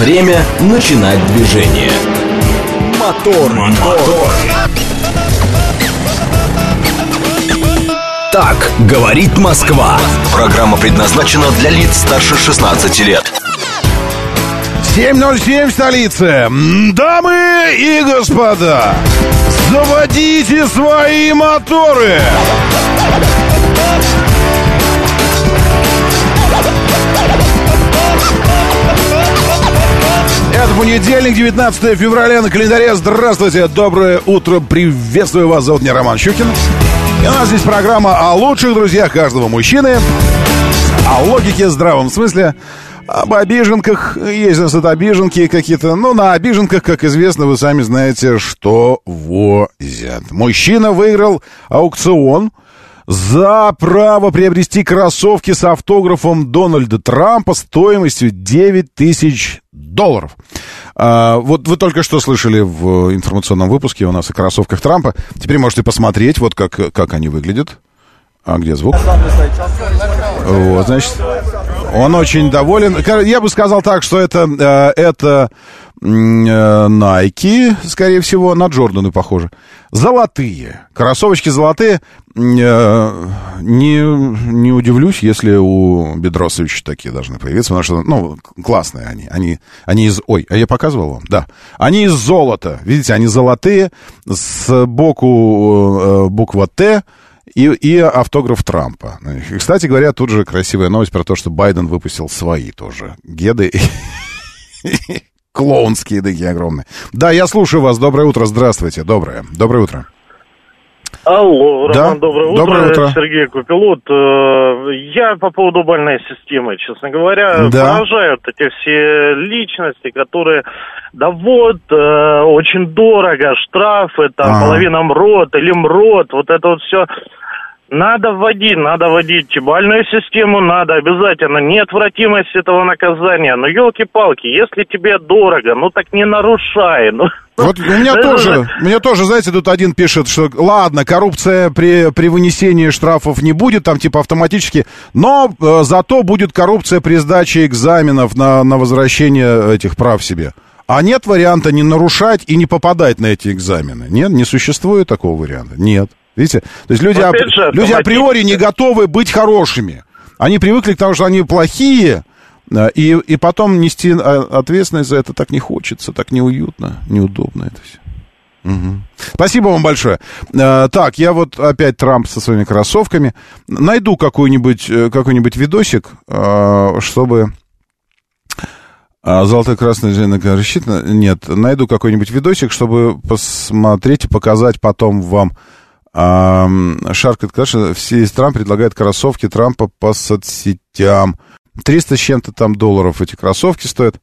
Время начинать движение. Мотор, мотор. мотор. Так говорит Москва. Программа предназначена для лиц старше 16 лет. 7.07 в столице. Дамы и господа, заводите свои моторы. Это понедельник, 19 февраля на календаре. Здравствуйте, доброе утро, приветствую вас. Зовут меня Роман Щукин. И у нас здесь программа о лучших друзьях каждого мужчины, о логике, здравом смысле, об обиженках. Есть у нас это обиженки какие-то. Ну, на обиженках, как известно, вы сами знаете, что возят. Мужчина выиграл аукцион за право приобрести кроссовки с автографом Дональда Трампа стоимостью 9 тысяч долларов. А, вот вы только что слышали в информационном выпуске у нас о кроссовках Трампа. Теперь можете посмотреть, вот как, как они выглядят. А где звук? Вот, значит, он очень доволен. Я бы сказал так, что это, э, это Nike, скорее всего, на Джорданы похоже. Золотые. Кроссовочки золотые. Э, не, не удивлюсь, если у Бедросовича такие должны появиться, потому что, ну, классные они. Они, они из... Ой, а я показывал вам? Да. Они из золота. Видите, они золотые, сбоку э, буква «Т», и, и автограф Трампа. И, кстати говоря, тут же красивая новость про то, что Байден выпустил свои тоже геды. Клоунские такие огромные. Да, я слушаю вас. Доброе утро. Здравствуйте. Доброе. Доброе утро. Алло, Роман, да? доброе утро. Доброе утро. Сергей Купилот. Э, Я по поводу больной системы, честно говоря, Да. поражают эти все личности, которые, да вот, э, очень дорого, штрафы, там, Ага. половина МРОД или МРОД, вот это вот все. Надо вводить, надо вводить бальную систему, надо обязательно. Неотвратимость этого наказания. Но елки-палки, если тебе дорого, ну так не нарушай. Ну, Вот у меня тоже, же- у меня тоже, знаете, тут один пишет, что ладно, коррупция при, при вынесении штрафов не будет, там типа автоматически, но э, зато будет коррупция при сдаче экзаменов на, на возвращение этих прав себе. А нет варианта не нарушать и не попадать на эти экзамены. Нет, не существует такого варианта. Нет. Видите? То есть люди, же, люди априори не готовы быть хорошими. Они привыкли к тому, что они плохие, э, и, и потом нести э, ответственность за это так не хочется, так неуютно, неудобно это все. Мгм. Спасибо вам большое. Э, так, я вот опять Трамп со своими кроссовками. Найду какой-нибудь какой-нибудь видосик, чтобы... Золотой красный жена рассчитана? Нет, найду какой-нибудь видосик, чтобы посмотреть и показать потом вам. А, Шаркает Каша, все из Трамп предлагают кроссовки Трампа по соцсетям. 300 с чем-то там долларов эти кроссовки стоят.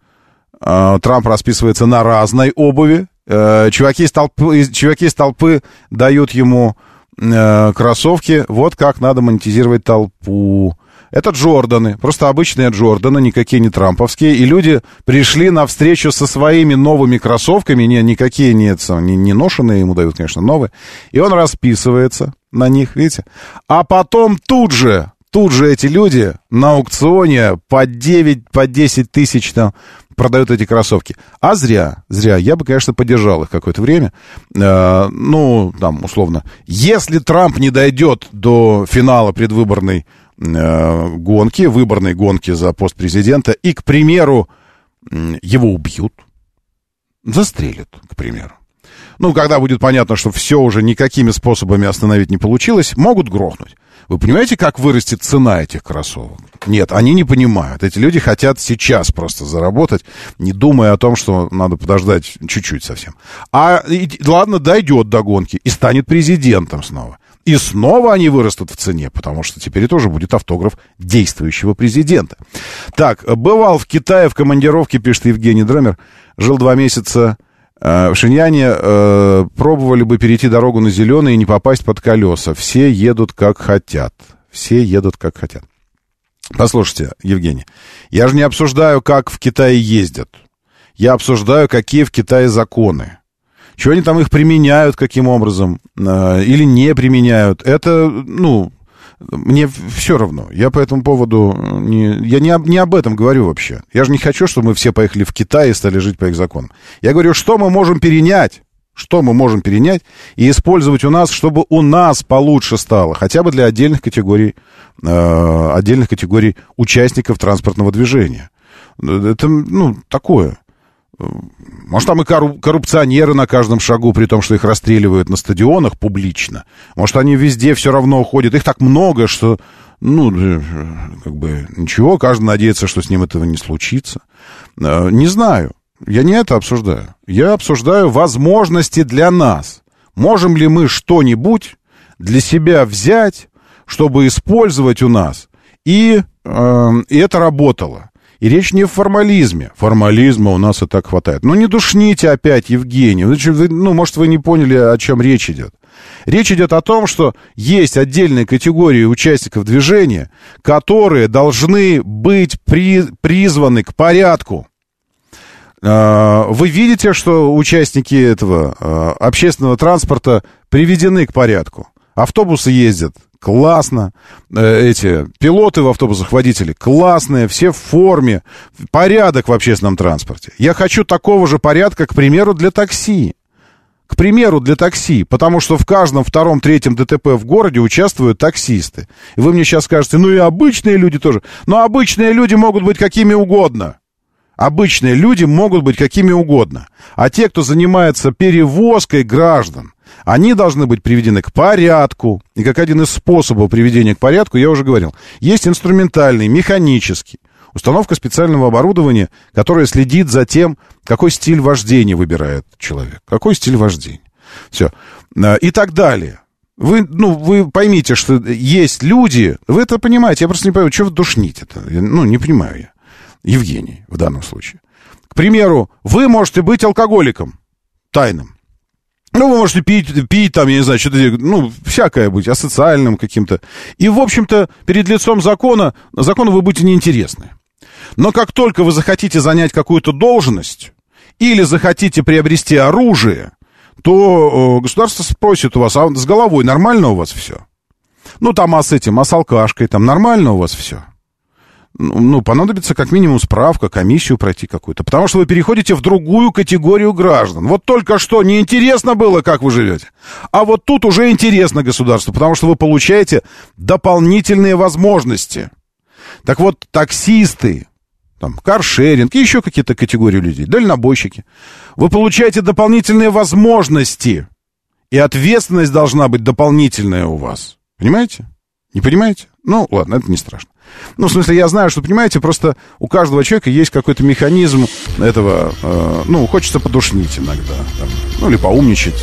А, Трамп расписывается на разной обуви. Э, Чуваки из толпы, чуваки из толпы дают ему э, кроссовки. Вот как надо монетизировать толпу. Это Джорданы, просто обычные Джорданы, никакие не трамповские. И люди пришли на встречу со своими новыми кроссовками, не, никакие не, не, не ношенные, ему дают, конечно, новые. И он расписывается на них, видите. А потом тут же, тут же эти люди на аукционе по 9, по 10 тысяч там продают эти кроссовки. А зря, зря. Я бы, конечно, поддержал их какое-то время. Э, ну, там, условно, если Трамп не дойдет до финала предвыборной гонки, выборной гонки за пост президента, и, к примеру, его убьют, застрелят, к примеру. Ну, когда будет понятно, что все уже никакими способами остановить не получилось, могут грохнуть. Вы понимаете, как вырастет цена этих кроссовок? Нет, они не понимают. Эти люди хотят сейчас просто заработать, не думая о том, что надо подождать чуть-чуть совсем. А и- ладно, дойдет до гонки и станет президентом снова. И снова они вырастут в цене, потому что теперь тоже будет автограф действующего президента. Так, бывал в Китае в командировке, пишет Евгений Дромер, жил два месяца э, в Шиньяне, э, пробовали бы перейти дорогу на зеленый и не попасть под колеса. Все едут как хотят. Все едут как хотят. Послушайте, Евгений, я же не обсуждаю, как в Китае ездят. Я обсуждаю, какие в Китае законы. Чего они там их применяют, каким образом, э, или не применяют. Это, ну, мне все равно. Я по этому поводу не, я не, об- не об этом говорю вообще. Я же не хочу, чтобы мы все поехали в Китай и стали жить по их законам. Я говорю, что мы можем перенять, что мы можем перенять и использовать у нас, чтобы у нас получше стало, хотя бы для отдельных категорий, э, отдельных категорий участников транспортного движения. Это, ну, такое. Может, там и корру- коррупционеры на каждом шагу, при том, что их расстреливают на стадионах публично. Может, они везде все равно ходят. Их так много, что, ну, э, как бы, ничего, каждый надеется, что с ним этого не случится. Э, Не знаю. Я не это обсуждаю. Я обсуждаю возможности для нас. Можем ли мы что-нибудь для себя взять, чтобы использовать у нас, и, э, и это работало. И речь не в формализме. Формализма у нас и так хватает. Ну, не душните опять, Евгений. Ну, может, вы не поняли, о чем речь идет. Речь идет о том, что есть отдельные категории участников движения, которые должны быть при- призваны к порядку. Э, Вы видите, что участники этого э, общественного транспорта приведены к порядку. Автобусы ездят классно. Э, эти пилоты в автобусах, водители, классные, все в форме. Порядок в общественном транспорте. Я хочу такого же порядка, к примеру, для такси. К примеру, для такси, потому что в каждом втором, третьем ДТП в городе участвуют таксисты. И вы мне сейчас скажете, ну и обычные люди тоже. Но обычные люди могут быть какими угодно. Обычные люди могут быть какими угодно. А те, кто занимается перевозкой граждан, они должны быть приведены к порядку. И как один из способов приведения к порядку, я уже говорил, есть инструментальный, механический. Установка специального оборудования, которое следит за тем, какой стиль вождения выбирает человек. Какой стиль вождения. Все. А, и так далее. Вы, ну, вы поймите, что есть люди, вы это понимаете, я просто не понимаю, что вы душните это. Ну, не понимаю я. Евгений в данном случае. К примеру, вы можете быть алкоголиком тайным. Ну, вы можете пить, пить там, я не знаю, что-то, ну, всякое быть, асоциальным каким-то. И, в общем-то, перед лицом закона, закону вы будете неинтересны. Но как только вы захотите занять какую-то должность или захотите приобрести оружие, то э, государство спросит у вас, а с головой нормально у вас все? Ну, там, а с этим, а с алкашкой, там нормально у вас все? Ну, понадобится как минимум справка, комиссию пройти какую-то. Потому что вы переходите в другую категорию граждан. Вот только что неинтересно было, как вы живете. А вот тут уже интересно государству, потому что вы получаете дополнительные возможности. Так вот, таксисты, там, каршеринг и еще какие-то категории людей, дальнобойщики. Вы получаете дополнительные возможности. И ответственность должна быть дополнительная у вас. Понимаете? Не понимаете? Ну, ладно, это не страшно. Ну, в смысле, я знаю, что, понимаете, просто у каждого человека есть какой-то механизм этого, э, ну, хочется подушнить иногда, там, ну, или поумничать.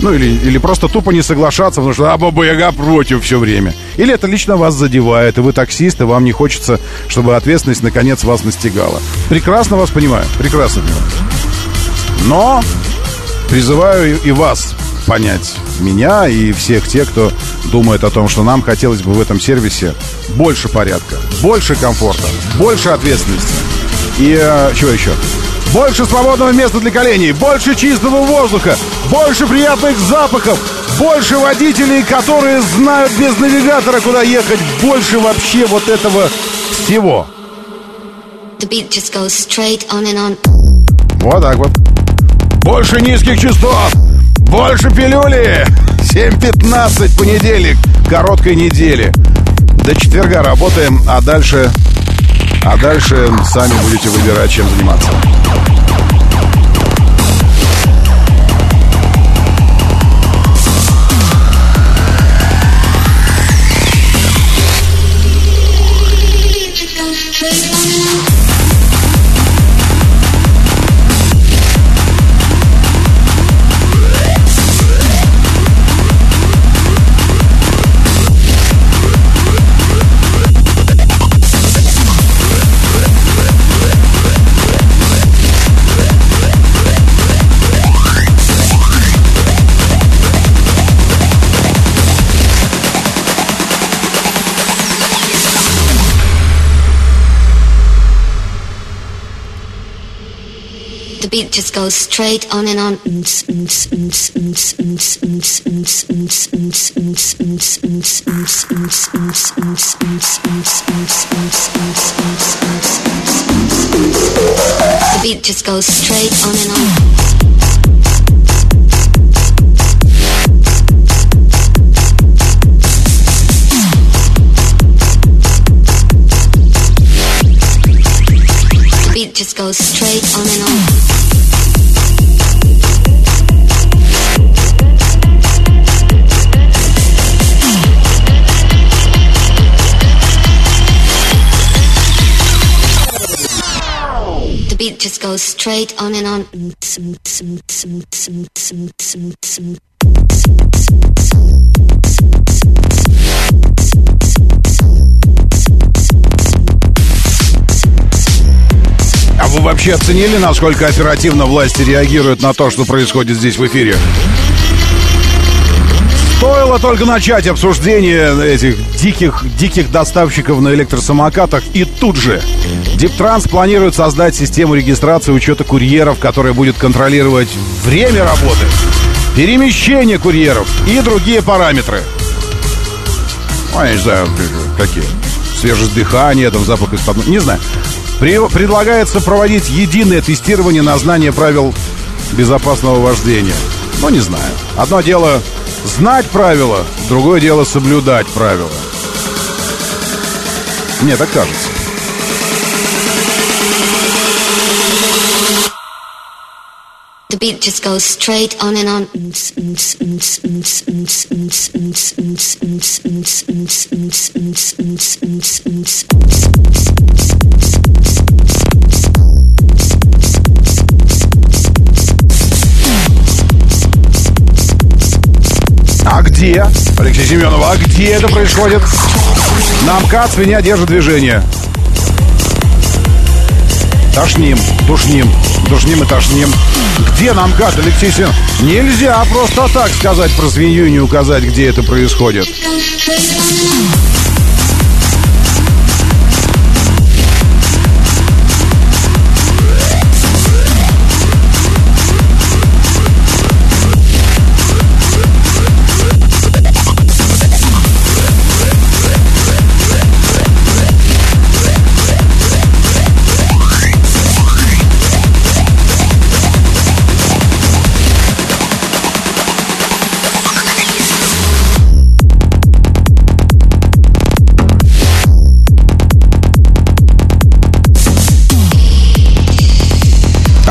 Ну, или, или просто тупо не соглашаться, потому что а Баба Яга против все время. Или это лично вас задевает, и вы таксист, и вам не хочется, чтобы ответственность наконец вас настигала. Прекрасно вас понимаю, прекрасно. Но призываю и вас понять меня и всех тех, кто думает о том, что нам хотелось бы в этом сервисе больше порядка, больше комфорта, больше ответственности. И э, чего еще? Больше свободного места для коленей, больше чистого воздуха, больше приятных запахов, больше водителей, которые знают без навигатора, куда ехать, больше вообще вот этого всего. Вот так вот. Больше низких частот, больше пилюли! 7.15, понедельник, короткой недели. До четверга работаем, а дальше... А дальше сами будете выбирать, чем заниматься. Beat just goes straight on and on. The beat just goes straight on and on. beat just goes straight on and on. Straight on and on. А вы вообще оценили, насколько оперативно власти реагируют на то, что происходит здесь в эфире? Стоило только начать обсуждение этих диких, диких доставщиков на электросамокатах, и тут же Диптранс планирует создать систему регистрации учета курьеров, которая будет контролировать время работы, перемещение курьеров и другие параметры. Ну, я не знаю, какие. Свежесть дыхания, там запах из-под... Не знаю. Предлагается проводить единое тестирование на знание правил безопасного вождения. Ну, не знаю. Одно дело знать правила, другое дело соблюдать правила. Мне так кажется. The beat just goes straight on and on. А где? Алексей Семенов, а где это происходит? На МКАД свинья держит движение. Тошним, тушним, тушним и тошним. Где нам гад, Алексей Семенов? Нельзя просто так сказать про свинью и не указать, где это происходит.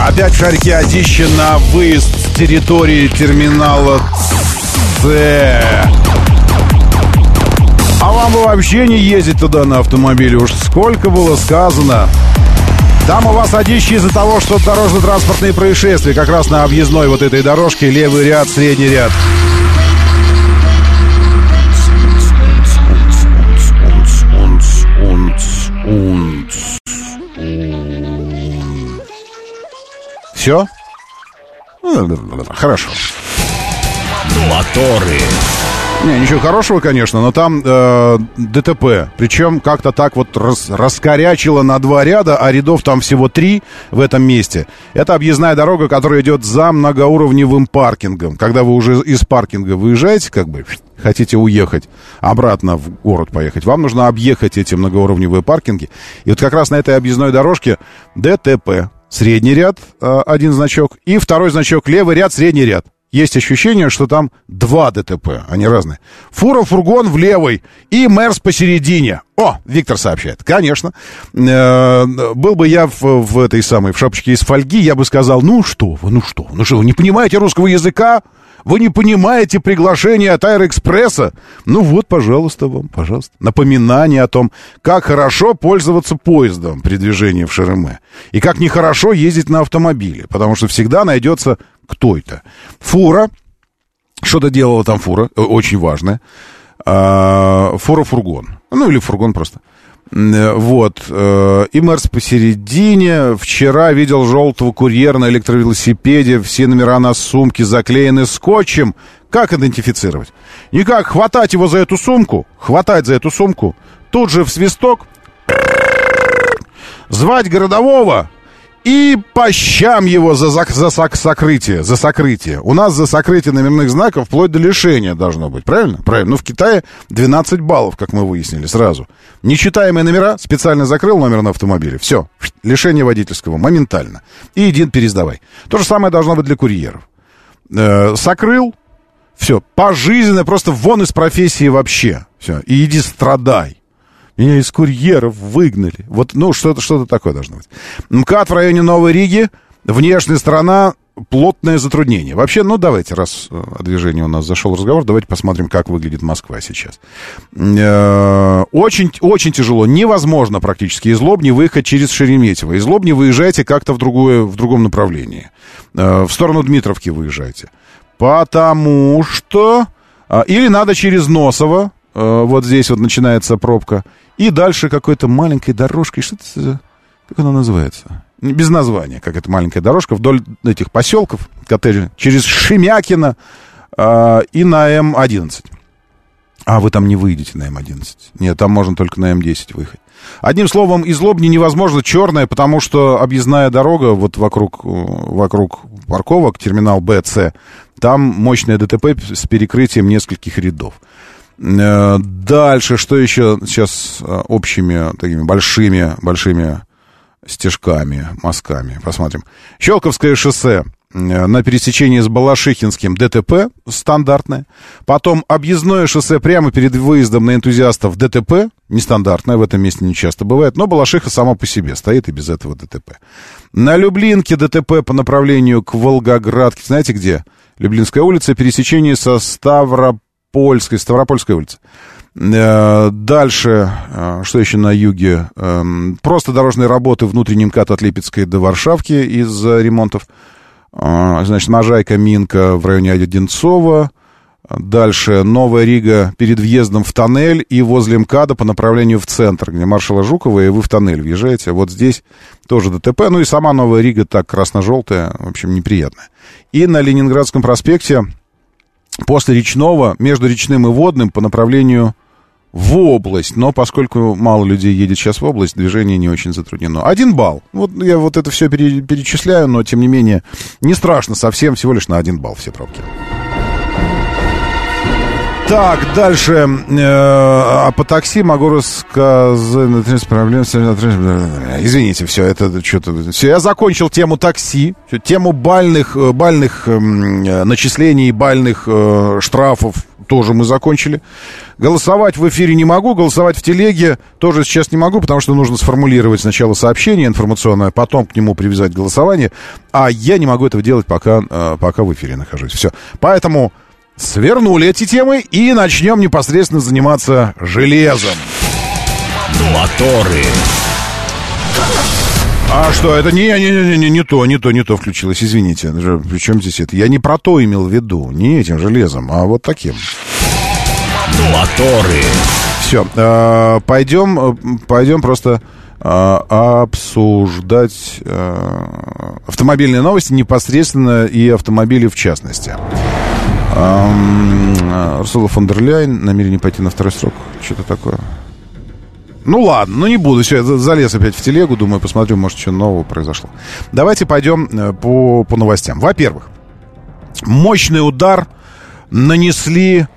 Опять в шарике одище на выезд с территории терминала С. А вам бы вообще не ездить туда на автомобиле. Уж сколько было сказано. Там у вас одище из-за того, что дорожно-транспортные происшествия как раз на объездной вот этой дорожке. Левый ряд, средний ряд. Все? Хорошо. Моторы. Не, ничего хорошего, конечно, но там э, ДТП. Причем как-то так вот рас, раскорячило на два ряда, а рядов там всего три в этом месте. Это объездная дорога, которая идет за многоуровневым паркингом. Когда вы уже из паркинга выезжаете, как бы хотите уехать обратно в город поехать, вам нужно объехать эти многоуровневые паркинги. И вот как раз на этой объездной дорожке ДТП. Средний ряд, э, один значок, и второй значок, левый ряд, средний ряд есть ощущение, что там два ДТП, они разные. Фура, фургон в левой и Мерс посередине. О, Виктор сообщает. Конечно. Э, был бы я в, в этой самой, в шапочке из фольги, я бы сказал, ну что вы, ну что вы, ну что вы, не понимаете русского языка? Вы не понимаете приглашение от Аэроэкспресса? Ну вот, пожалуйста вам, пожалуйста. Напоминание о том, как хорошо пользоваться поездом при движении в Шереме. И как нехорошо ездить на автомобиле. Потому что всегда найдется кто это. Фура. Что-то делала там фура, э, очень важное. А, фура-фургон. Ну, или фургон просто. Вот. Э, и Мерс посередине. Вчера видел желтого курьера на электровелосипеде. Все номера на сумке заклеены скотчем. Как идентифицировать? Никак. Хватать его за эту сумку. Хватать за эту сумку. Тут же в свисток. Звать городового и по щам его за, за, за сок, сокрытие, за сокрытие. У нас за сокрытие номерных знаков вплоть до лишения должно быть, правильно? Правильно. Ну, в Китае 12 баллов, как мы выяснили сразу. Нечитаемые номера, специально закрыл номер на автомобиле. Все, лишение водительского, моментально. И иди пересдавай. То же самое должно быть для курьеров. Э, сокрыл, все, пожизненно, просто вон из профессии вообще. Все, и иди страдай. Меня из курьеров выгнали. Вот, ну, что-то что такое должно быть. МКАД в районе Новой Риги. Внешняя сторона плотное затруднение. Вообще, ну давайте, раз о движении у нас зашел разговор, давайте посмотрим, как выглядит Москва сейчас. Э, очень, очень тяжело, невозможно практически из Лобни выехать через Шереметьево. Из Лобни выезжайте как-то в, другое, в другом направлении. Э, в сторону Дмитровки выезжайте. Потому что... Или надо через Носово, э, вот здесь вот начинается пробка. И дальше какой-то маленькой дорожкой, что это, как она называется? Без названия, как эта маленькая дорожка вдоль этих поселков, коттеджи, через Шемякино э, и на М11. А вы там не выйдете на М11. Нет, там можно только на М10 выехать. Одним словом, из Лобни невозможно черная, потому что объездная дорога вот вокруг, вокруг парковок, терминал БЦ, там мощное ДТП с перекрытием нескольких рядов. Э, дальше, что еще сейчас э, общими такими большими, большими стежками, мазками. Посмотрим. Щелковское шоссе э, на пересечении с Балашихинским ДТП стандартное. Потом объездное шоссе прямо перед выездом на энтузиастов ДТП. Нестандартное, в этом месте не часто бывает. Но Балашиха сама по себе стоит и без этого ДТП. На Люблинке ДТП по направлению к Волгоградке. Знаете где? Люблинская улица, пересечение со Ставропольской, Ставропольской улицы. Э, дальше, э, что еще на юге? Эм, просто дорожные работы внутренним МКАД от Липецкой до Варшавки из-за ремонтов. Э, значит, Можайка, Минка в районе Одинцова. Дальше Новая Рига перед въездом в тоннель и возле МКАДа по направлению в центр, где маршала Жукова, и вы в тоннель въезжаете. Вот здесь тоже ДТП. Ну и сама Новая Рига так красно-желтая, в общем, неприятная. И на Ленинградском проспекте после речного, между речным и водным по направлению в область, но поскольку мало людей едет сейчас в область, движение не очень затруднено. Один балл. Вот я вот это все перечисляю, но тем не менее не страшно совсем, всего лишь на один балл все пробки. Так, дальше. Э, а по такси могу рассказать проблем. Извините, все, это что-то... Все, я закончил тему такси, тему бальных, э, бальных эм, э, начислений, бальных штрафов тоже мы закончили. Голосовать в эфире не могу, голосовать в телеге тоже сейчас не могу, потому что нужно сформулировать сначала сообщение информационное, потом к нему привязать голосование, а я не могу этого делать, пока, пока в эфире нахожусь. Все. Поэтому свернули эти темы и начнем непосредственно заниматься железом. Моторы. А что, это не, не, не, не, не то, не то, не то включилось, извините. Причем здесь это? Я не про то имел в виду, не этим железом, а вот таким. Моторы. Все, э, пойдем, пойдем просто э, обсуждать э, автомобильные новости непосредственно и автомобили в частности. Урсула фон дер Ляйн, намерение пойти на второй срок. Что-то такое. Ну ладно, ну не буду. Все, я залез опять в телегу, думаю, посмотрю, может, что нового произошло. Давайте пойдем э, по, по новостям. Во-первых, мощный удар нанесли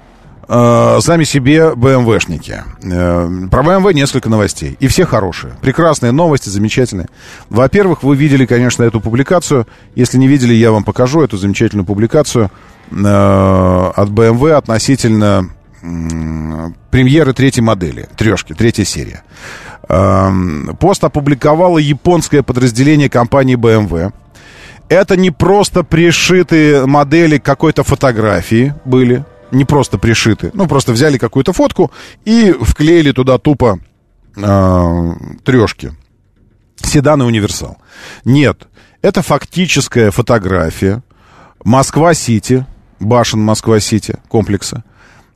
сами себе БМВшники. Э, про БМВ несколько новостей. И все хорошие. Прекрасные новости, замечательные. Во-первых, вы видели, конечно, эту публикацию. Если не видели, я вам покажу эту замечательную публикацию Э, от BMW относительно премьеры третьей модели, трешки, третья серия. Эм, пост опубликовало японское подразделение компании BMW. Это не просто пришитые модели какой-то фотографии были, не просто пришиты, ну просто взяли какую-то фотку и вклеили туда тупо э, трешки. Седан и универсал. Нет, это фактическая фотография Москва-Сити, башен Москва-Сити, комплекса.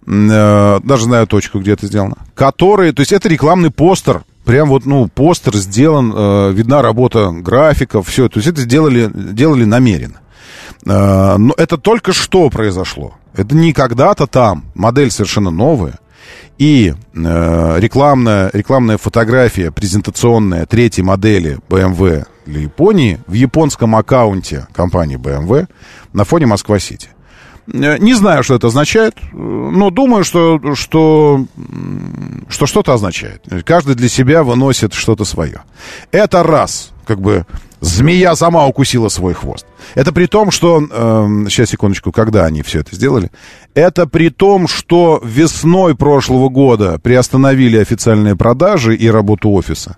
Э, даже знаю точку, где это сделано. Которые, то есть это рекламный постер. Прям вот, ну, постер сделан, э, видна работа графиков, все. То есть это сделали, делали намеренно. Э, но это только что произошло. Это не когда-то там. Модель совершенно новая. И э, рекламная, рекламная фотография презентационная третьей модели BMW для Японии в японском аккаунте компании BMW на фоне Москва-Сити. Э, не знаю, что это означает, но думаю, что, что, что что-то означает. Каждый для себя выносит что-то свое. Это раз, как бы змея сама укусила свой хвост. Это при том, что... Э, сейчас, секундочку, когда они все это сделали? Это при том, что весной прошлого года приостановили официальные продажи и работу офиса.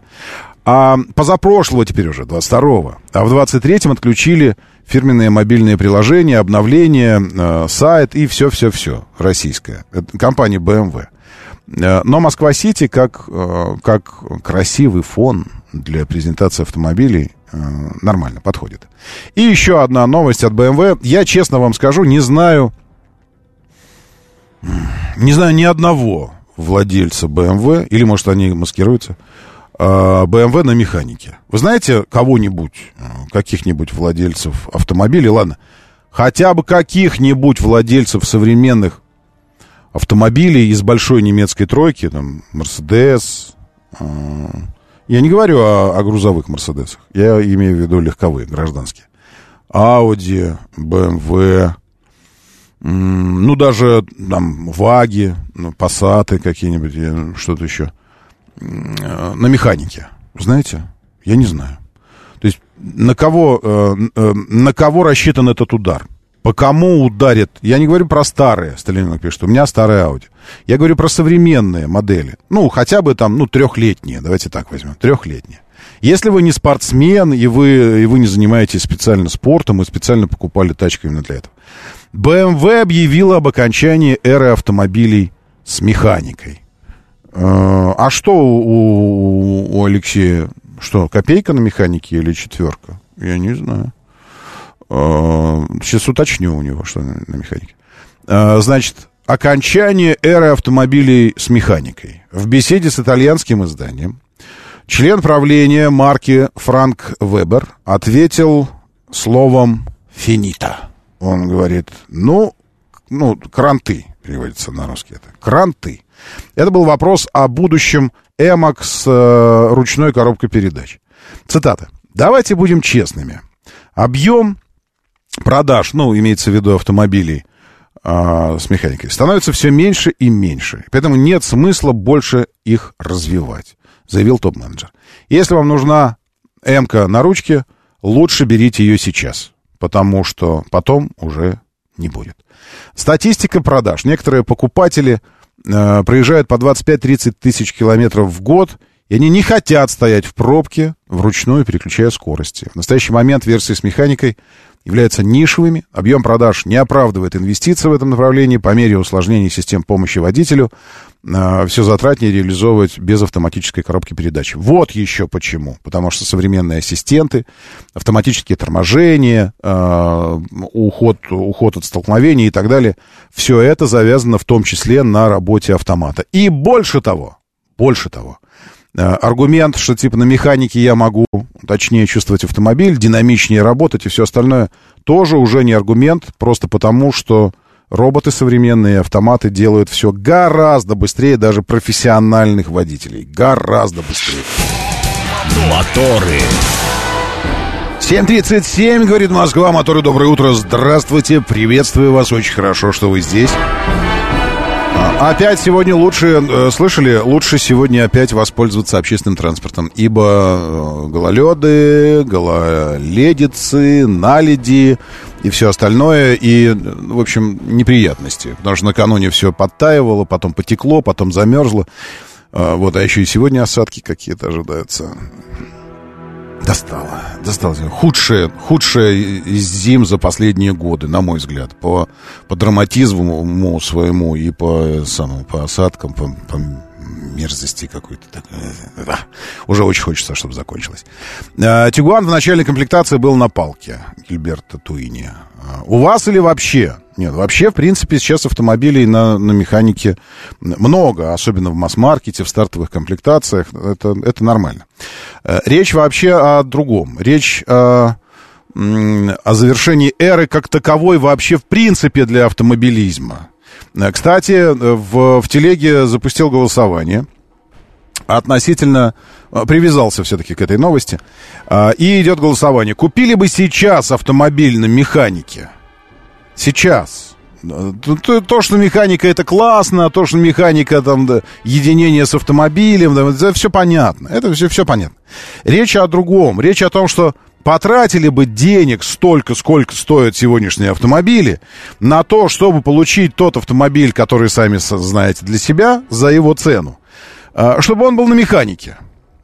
А позапрошлого теперь уже, 22-го. А в 23-м отключили фирменные мобильные приложения, обновления, э, сайт и все-все-все российское. Это компания BMW. Э, но Москва-Сити как, э, как красивый фон для презентации автомобилей э, нормально подходит. И еще одна новость от BMW. Я честно вам скажу, не знаю, не знаю ни одного владельца BMW, или, может, они маскируются, BMW на механике. Вы знаете кого-нибудь, каких-нибудь владельцев автомобилей, ладно, хотя бы каких-нибудь владельцев современных автомобилей из большой немецкой тройки, там, Мерседес. Я не говорю о, о грузовых Мерседесах, я имею в виду легковые, гражданские. Ауди, БМВ, ну, даже там ваги, ну, пассаты какие-нибудь, что-то еще, на механике. Знаете? Я не знаю. То есть на кого, э, э, на кого рассчитан этот удар? По кому ударит? Я не говорю про старые, Сталинок пишет, у меня старая Audi. Я говорю про современные модели. Ну, хотя бы там, ну, трехлетние, давайте так возьмем, трехлетние. Если вы не спортсмен, и вы, и вы не занимаетесь специально спортом, и специально покупали тачку именно для этого. BMW объявила об окончании эры автомобилей с механикой. Э, а что у, у Алексея? Что, копейка на механике или четверка? Я не знаю. Э, сейчас уточню у него, что на, механике. Э, значит, окончание эры автомобилей с механикой. В беседе с итальянским изданием член правления марки Франк Вебер ответил словом «финита». Он говорит, ну, ну, кранты, переводится на русский это, кранты. Это был вопрос о будущем Эмок с э, ручной коробкой передач. Цитата. «Давайте будем честными. Объем продаж, ну, имеется в виду автомобилей э, с механикой, становится все меньше и меньше. Поэтому нет смысла больше их развивать, заявил топ-менеджер. Если вам нужна м на ручке, лучше берите ее сейчас, потому что потом уже не будет. Статистика продаж. Некоторые покупатели э, проезжают по 25-30 тысяч километров в год, и они не хотят стоять в пробке, вручную переключая скорости. В настоящий момент версии с механикой являются нишевыми, объем продаж не оправдывает инвестиции в этом направлении, по мере усложнения систем помощи водителю э, все затратнее реализовывать без автоматической коробки передач. Вот еще почему. Потому что современные ассистенты, автоматические торможения, э, уход, уход от столкновений и так далее, все это завязано в том числе на работе автомата. И больше того, больше того, аргумент, что типа на механике я могу точнее чувствовать автомобиль, динамичнее работать и все остальное, тоже уже не аргумент, просто потому что роботы современные, автоматы делают все гораздо быстрее даже профессиональных водителей. Гораздо быстрее. Моторы. 7.37, говорит Москва, моторы, доброе утро, здравствуйте, приветствую вас, очень хорошо, что вы здесь. Опять сегодня лучше, э, слышали, лучше сегодня опять воспользоваться общественным транспортом, ибо э, гололеды, гололедицы, наледи и все остальное, и, в общем, неприятности, потому что накануне все подтаивало, потом потекло, потом замерзло, э, вот, а еще и сегодня осадки какие-то ожидаются. Достало, достало. Худшее, худшее из зим за последние годы, на мой взгляд, по, по драматизму своему и по, самому, по осадкам, по, по мерзости какой-то. Да. Уже очень хочется, чтобы закончилось. А, Тигуан в начальной комплектации был на палке Гильберта Туини. А, у вас или вообще? Нет, вообще, в принципе, сейчас автомобилей на, на механике много, особенно в масс-маркете, в стартовых комплектациях. Это, это нормально. Э, речь вообще о другом. Речь о, о завершении эры как таковой вообще в принципе для автомобилизма. Э, кстати, в, в телеге запустил голосование относительно э, привязался все-таки к этой новости. И идет голосование. Купили бы сейчас автомобиль на механике? Сейчас. То, то, что механика это классно, то, что механика там да, единение с автомобилем, да, это все понятно. Это все, все понятно. Речь о другом. Речь о том, что потратили бы денег столько, сколько стоят сегодняшние автомобили, на то, чтобы получить тот автомобиль, который сами знаете для себя, за его цену. А, чтобы он был на механике.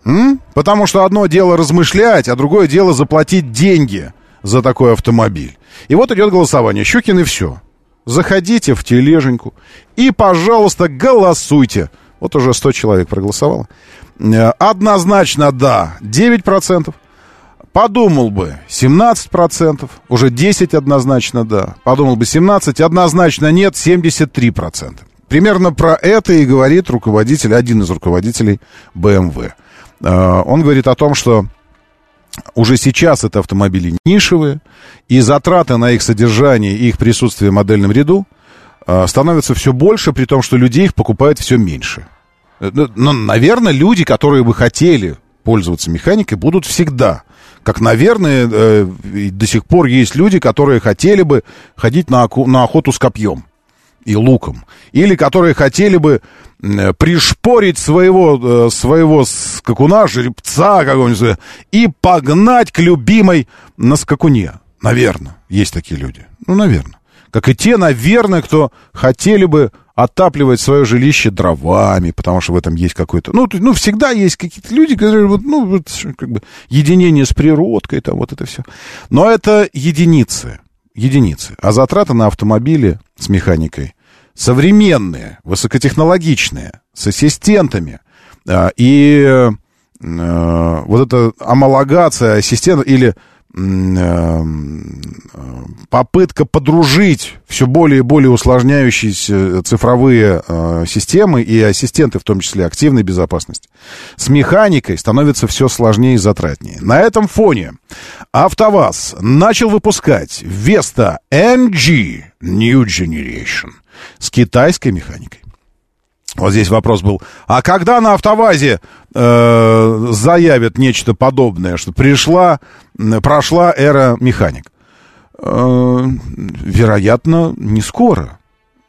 М? Потому что одно дело размышлять, а другое дело заплатить деньги за такой автомобиль. И вот идет голосование. Щукин и все. Заходите в тележеньку и, пожалуйста, голосуйте. Вот уже 100 человек проголосовало. Э, однозначно да, 9%. Подумал бы 17%, уже 10 однозначно да. Подумал бы 17, однозначно нет, 73%. Примерно про это и говорит руководитель, один из руководителей BMW. Э, он говорит о том, что уже сейчас это автомобили нишевые, и затраты на их содержание и их присутствие в модельном ряду э, становятся все больше, при том, что людей их покупает все меньше. Э, ну, но, наверное, люди, которые бы хотели пользоваться механикой будут всегда. Как, наверное, э, до сих пор есть люди, которые хотели бы ходить на охоту с копьем и луком. Или которые хотели бы э, пришпорить своего, э, своего скакуна, жеребца какого-нибудь, и погнать к любимой на скакуне. Наверное, есть такие люди. Ну, наверное. Как и те, наверное, кто хотели бы отапливать свое жилище дровами, потому что в этом есть какой-то... Ну, ну всегда есть какие-то люди, которые, вот, ну, как бы, единение с природкой, там, вот это все. Но это единицы, единицы. А затраты на автомобили с механикой современные, высокотехнологичные, с ассистентами, а, и э, вот эта амалогация ассистента или попытка подружить все более и более усложняющиеся цифровые э, системы и ассистенты, в том числе активной безопасности, с механикой становится все сложнее и затратнее. На этом фоне АвтоВАЗ начал выпускать Vesta NG New Generation с китайской механикой. Вот здесь вопрос был, а когда на АвтоВАЗе э, заявят нечто подобное, что пришла, прошла эра механик? Э, вероятно, не скоро.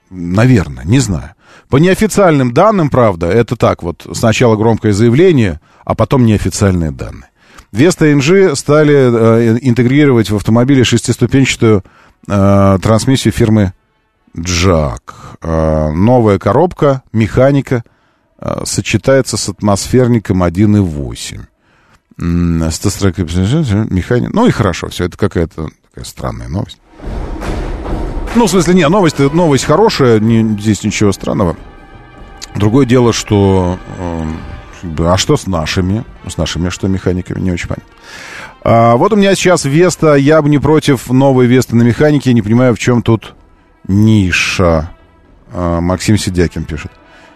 Наверное, не знаю. По неофициальным данным, правда, это так вот, сначала громкое заявление, а потом неофициальные данные. Веста NG стали э, интегрировать в автомобиле шестиступенчатую э, трансмиссию фирмы Джак. Э, новая коробка, механика, э, сочетается с атмосферником 1.8. С тестрекой механика. Ну и хорошо, все это какая-то такая странная новость. Ну, в смысле, не, новость, новость хорошая, не, здесь ничего странного. Другое дело, что... Э, а что с нашими? С нашими что механиками? Не очень понятно. А, вот у меня сейчас Веста, я бы не против новой Весты на механике, не понимаю, в чем тут ниша. А, Максим Сидякин пишет.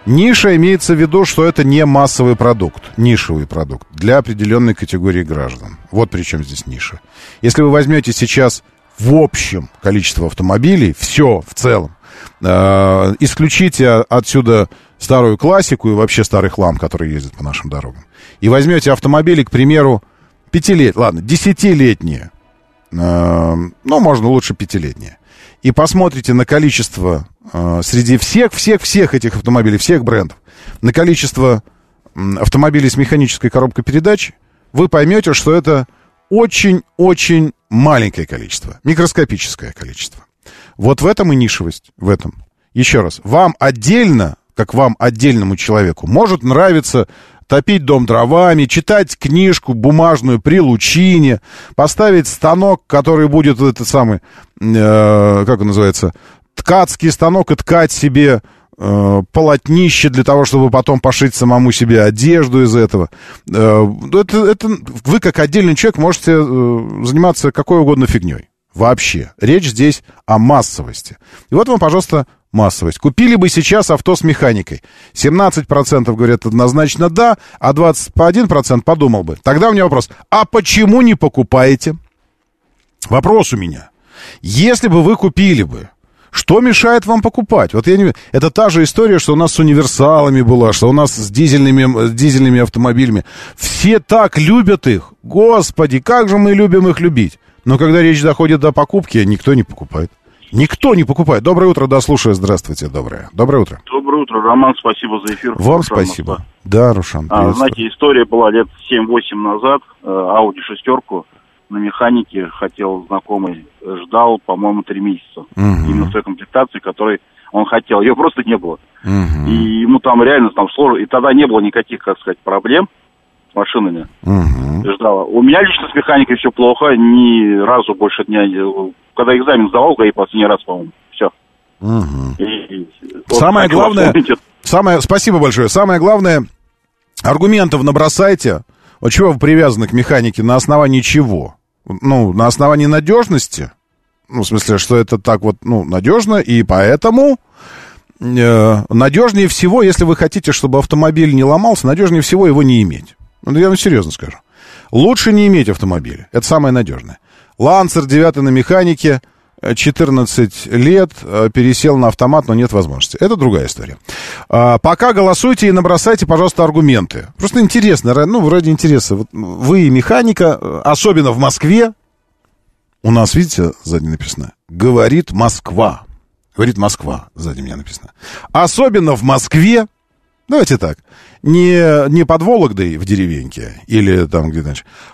Ниша имеется в виду, что это не массовый продукт, нишевый продукт для определенной категории граждан. Вот при чем здесь ниша. Если вы возьмете сейчас в общем количество автомобилей, все в целом, э, исключите отсюда старую классику и вообще старый хлам, который ездит по нашим дорогам, и возьмете автомобили, к примеру, пятилетние, ладно, десятилетние, э, ну, можно лучше пятилетние, и посмотрите на количество э, среди всех, всех, всех этих автомобилей, всех брендов, на количество э, автомобилей с механической коробкой передач, вы поймете, что это очень-очень маленькое количество, микроскопическое количество. Вот в этом и нишевость, в этом. Еще раз, вам отдельно, как вам отдельному человеку, может нравиться топить дом дровами, читать книжку бумажную при лучине, поставить станок, который будет этот самый, э, как он называется, ткацкий станок и ткать себе э, полотнище для того, чтобы потом пошить самому себе одежду из этого. Э, это, это вы, как отдельный человек, можете э, заниматься какой угодно фигней. Вообще. Речь здесь о массовости. И вот вам, пожалуйста, массовость. Купили бы сейчас авто с механикой. 17% говорят однозначно да, а 21% подумал бы. Тогда у меня вопрос. А почему не покупаете? Вопрос у меня. Если бы вы купили бы, что мешает вам покупать? Вот я не... Это та же история, что у нас с универсалами была, что у нас с дизельными, с дизельными автомобилями. Все так любят их. Господи, как же мы любим их любить. Но когда речь доходит до покупки, никто не покупает. Никто не покупает. Доброе утро, да, слушаю. Здравствуйте, доброе. Доброе утро. Доброе утро, Роман, спасибо за эфир. Вам Рушан спасибо. Москва. Да, Рушан, а, Знаете, история была лет 7-8 назад. Ауди шестерку на механике хотел знакомый, ждал, по-моему, три месяца. Угу. Именно в той комплектации, которой он хотел. Ее просто не было. Угу. И ему там реально там сложно. И тогда не было никаких, как сказать, проблем машинами. Угу. Ждала. У меня лично с механикой все плохо. Ни разу больше дня когда экзамен сдавал, ГАИ последний раз, по-моему. Все. Угу. И, и, самое главное, самое, спасибо большое. Самое главное, аргументов набросайте. Вот чего вы привязаны к механике? На основании чего? Ну, на основании надежности? Ну, в смысле, что это так вот, ну, надежно, и поэтому э, надежнее всего, если вы хотите, чтобы автомобиль не ломался, надежнее всего его не иметь. Ну, я вам серьезно скажу. Лучше не иметь автомобиля. Это самое надежное. Лансер 9 на механике, 14 лет, э, пересел на автомат, но нет возможности. Это другая история. А, пока голосуйте и набросайте, пожалуйста, аргументы. Просто интересно, ну, ради интереса. Вот вы механика, э, особенно в Москве, у нас, видите, сзади написано, говорит Москва. Говорит Москва, сзади меня написано. Особенно в Москве, давайте так, не, не под Вологдой в деревеньке или там где-то,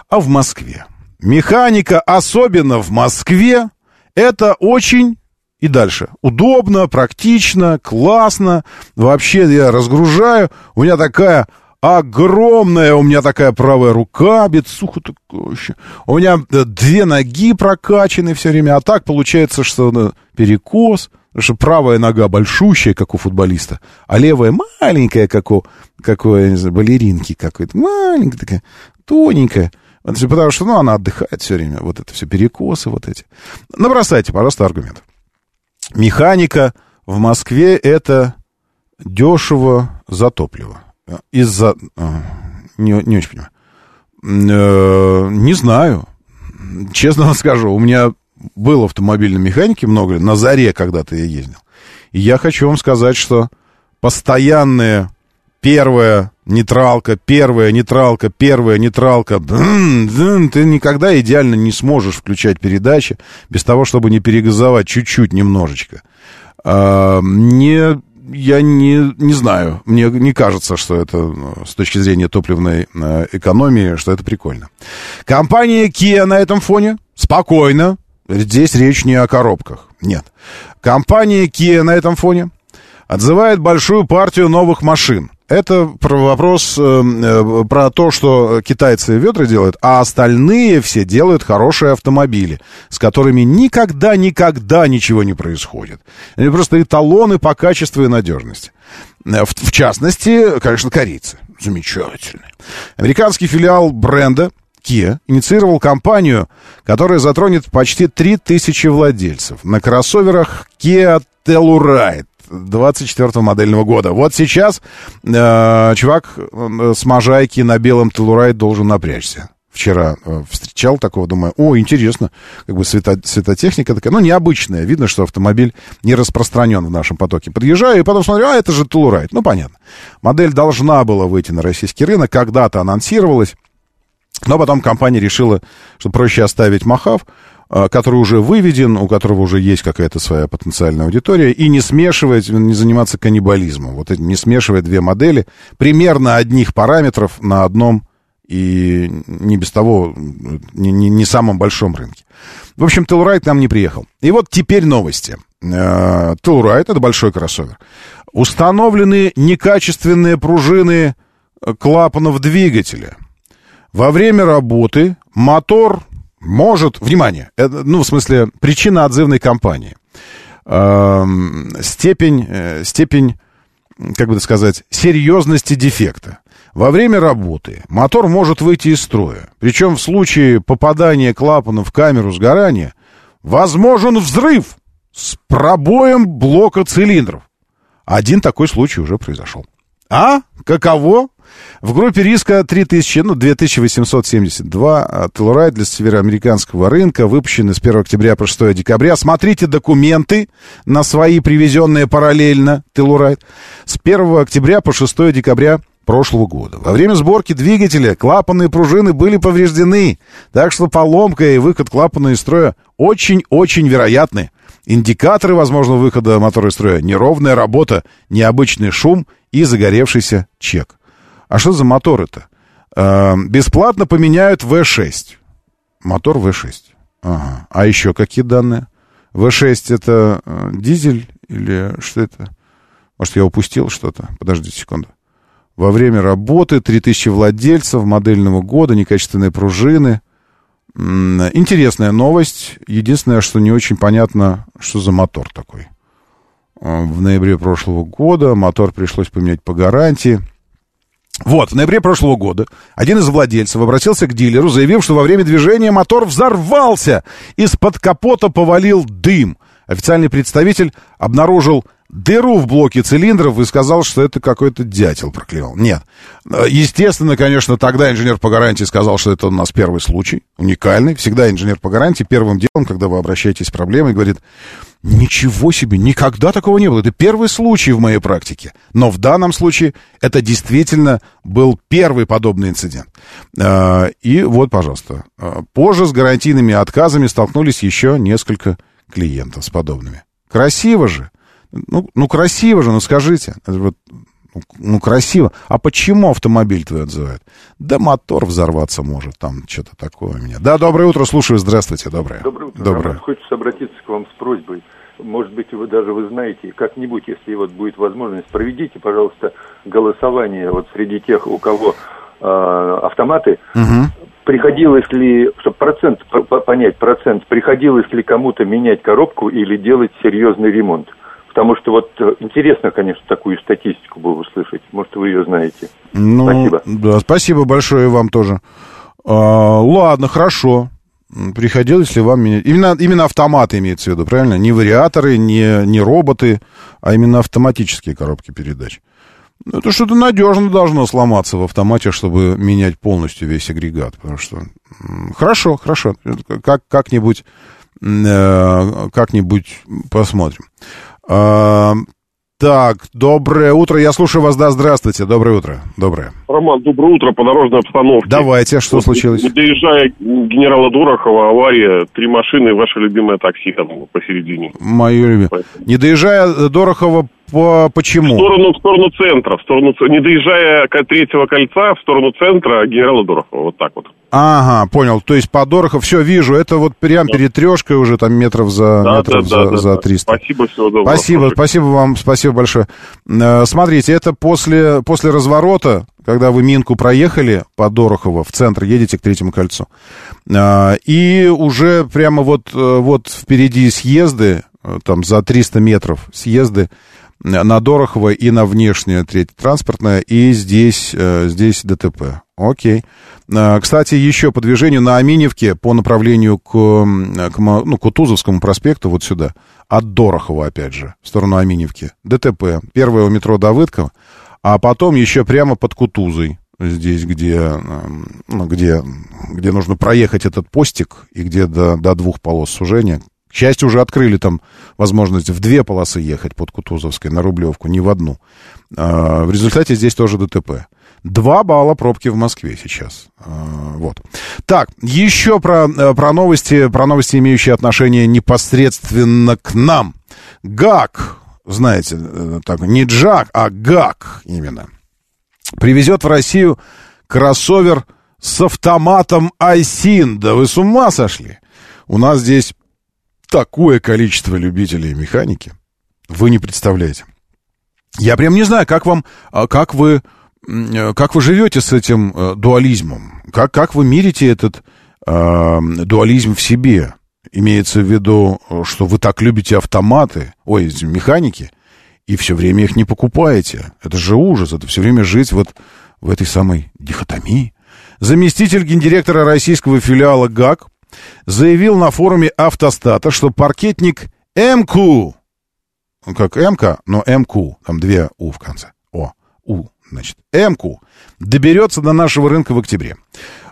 а в Москве. Механика, особенно в Москве, это очень и дальше. Удобно, практично, классно. Вообще я разгружаю. У меня такая огромная, у меня такая правая рука, бедсуха такое вообще. У меня э, две ноги прокачаны все время. А так получается, что ну, перекос. Потому что правая нога большущая, как у футболиста, а левая маленькая, как у, как у я не знаю, балеринки какой-то. Маленькая такая, тоненькая. Потому что, ну, она отдыхает все время. Вот это все перекосы вот эти. Набросайте, пожалуйста, аргумент. Механика в Москве это дешево за топливо. Из-за... А, не, не очень понимаю. Э, не знаю. Честно вам скажу, у меня был автомобильной механики много на заре когда-то я ездил. И я хочу вам сказать, что постоянные первая нейтралка, первая нейтралка, первая нейтралка. Ты никогда идеально не сможешь включать передачи без того, чтобы не перегазовать чуть-чуть немножечко. А, не, я не, не знаю. Мне не кажется, что это ну, с точки зрения топливной э, экономии, что это прикольно. Компания Kia на этом фоне спокойно. Здесь речь не о коробках. Нет. Компания Kia на этом фоне отзывает большую партию новых машин. Это про вопрос э, э, про то, что китайцы ведра делают, а остальные все делают хорошие автомобили, с которыми никогда-никогда ничего не происходит. Они просто эталоны по качеству и надежности. Э, в, в частности, конечно, корейцы. Замечательно. Американский филиал бренда Kia инициировал кампанию, которая затронет почти 3000 владельцев. На кроссоверах Kia Telluride 24 модельного года. Вот сейчас э, чувак э, с Можайки на белом Телурайт должен напрячься. Вчера э, встречал такого, думаю, о, интересно, как бы свето, светотехника такая, ну, необычная, видно, что автомобиль не распространен в нашем потоке. Подъезжаю и потом смотрю, а, это же Телурайт, ну, понятно. Модель должна была выйти на российский рынок, когда-то анонсировалась, но потом компания решила, что проще оставить Махав, а, который уже выведен, у которого уже есть какая-то своя потенциальная аудитория, и не смешивать, не заниматься каннибализмом. Вот не смешивать две модели примерно одних параметров на одном и не без того, не, не, не самом большом рынке. В общем, Телрайт нам не приехал. И вот теперь новости. Телрайт — это большой кроссовер. Установлены некачественные пружины клапанов двигателя. Во время работы мотор может, внимание, это, ну, в смысле, причина отзывной кампании. Э, степень, э, степень, как бы сказать, серьезности дефекта. Во время работы мотор может выйти из строя. Причем в случае попадания клапана в камеру сгорания возможен взрыв с пробоем блока цилиндров. Один такой случай уже произошел. А? Каково? В группе риска 3000, ну, 2872 Телурайт для североамериканского рынка, выпущены с 1 октября по 6 декабря. Смотрите документы на свои привезенные параллельно Телурайт. С 1 октября по 6 декабря прошлого года. Во время сборки двигателя клапанные пружины были повреждены, так что поломка и выход клапана из строя очень-очень вероятны. Индикаторы возможного выхода мотора из строя, неровная работа, необычный шум и загоревшийся чек. А что за мотор это? Э, бесплатно поменяют V6. Мотор V6. Ага. А еще какие данные? V6 это э, дизель или что это? Может, я упустил что-то? Подождите секунду. Во время работы 3000 владельцев модельного года, некачественные пружины. Интересная новость. Единственное, что не очень понятно, что за мотор такой. Э, в ноябре прошлого года мотор пришлось поменять по гарантии. Вот, в ноябре прошлого года один из владельцев обратился к дилеру, заявив, что во время движения мотор взорвался, из-под капота повалил дым. Официальный представитель обнаружил дыру в блоке цилиндров и сказал, что это какой-то дятел проклевал. Нет. Естественно, конечно, тогда инженер по гарантии сказал, что это у нас первый случай, уникальный. Всегда инженер по гарантии первым делом, когда вы обращаетесь с проблемой, говорит, ничего себе, никогда такого не было. Это первый случай в моей практике. Но в данном случае это действительно был первый подобный инцидент. А, и вот, пожалуйста, а, позже с гарантийными отказами столкнулись еще несколько клиентов с подобными. Красиво же. Ну, ну красиво же, ну скажите. Вот, ну, красиво. А почему автомобиль твой отзывает? Да мотор взорваться может, там что-то такое у меня. Да, доброе утро, слушаю, здравствуйте, доброе. Доброе утро, доброе. Роман, хочется обратиться к вам с просьбой. Может быть, вы даже вы знаете, как-нибудь, если вот будет возможность, проведите, пожалуйста, голосование вот среди тех, у кого э, автоматы. Угу. Приходилось ли, чтобы процент понять процент, приходилось ли кому-то менять коробку или делать серьезный ремонт? Потому что вот э, интересно, конечно, такую статистику бы услышать. Может, вы ее знаете. Ну, спасибо. Да, спасибо большое вам тоже. А, ладно, хорошо. Приходилось ли вам менять? Именно, именно автоматы имеется в виду, правильно? Не вариаторы, не, не роботы, а именно автоматические коробки передач. Ну, это что-то надежно должно сломаться в автомате, чтобы менять полностью весь агрегат. Потому что... Хорошо, хорошо. Как, как-нибудь, э, как-нибудь посмотрим. А, так, доброе утро. Я слушаю вас. Да, здравствуйте. Доброе утро. Доброе. Роман, доброе утро по дорожной обстановке. Давайте, что вот, случилось? Доезжая генерала Дорохова, авария, три машины, ваше любимое такси там посередине. Мое любимое. Не доезжая Дорохова, по, почему? В сторону, в сторону центра, в сторону, не доезжая третьего кольца, в сторону центра генерала Дорохова, вот так вот. Ага, понял. То есть по Дорохов, все, вижу, это вот прям да. перед трешкой уже там метров за, да, метров да, за, да, за 300. Спасибо, всего доброго. Спасибо, Слушай. спасибо вам, спасибо большое. Э, смотрите, это после, после разворота, когда вы Минку проехали по Дорохово в центр, едете к третьему кольцу. Э, и уже прямо вот, э, вот впереди съезды, там за 300 метров съезды, на Дорохово и на внешнее третье транспортное, и здесь, э, здесь ДТП. Окей. Э, кстати, еще по движению на Аминевке по направлению к, к, ну, к Кутузовскому проспекту, вот сюда, от Дорохова, опять же, в сторону Аминевки. ДТП. Первое у метро Давыдка, а потом еще прямо под Кутузой, здесь, где, ну, где, где нужно проехать этот постик, и где до, до двух полос сужения, к счастью, уже открыли там возможность в две полосы ехать под Кутузовской на Рублевку, не в одну. А, в результате здесь тоже ДТП. Два балла пробки в Москве сейчас. А, вот. Так, еще про, э, про новости, про новости, имеющие отношение непосредственно к нам. ГАК, знаете, э, так, не Джак, а ГАК именно, привезет в Россию кроссовер с автоматом Айсин. Да вы с ума сошли? У нас здесь такое количество любителей механики, вы не представляете. Я прям не знаю, как вам, а, как вы, э, как вы живете с этим э, дуализмом, как, как вы мирите этот э, дуализм в себе. Имеется в виду, что вы так любите автоматы, ой, механики, и все время их не покупаете. Это же ужас, это все время жить вот в этой самой дихотомии. Заместитель гендиректора российского филиала ГАК заявил на форуме автостата, что паркетник МК, как МК, но МК, там две У в конце. О, У, значит, МК доберется до нашего рынка в октябре.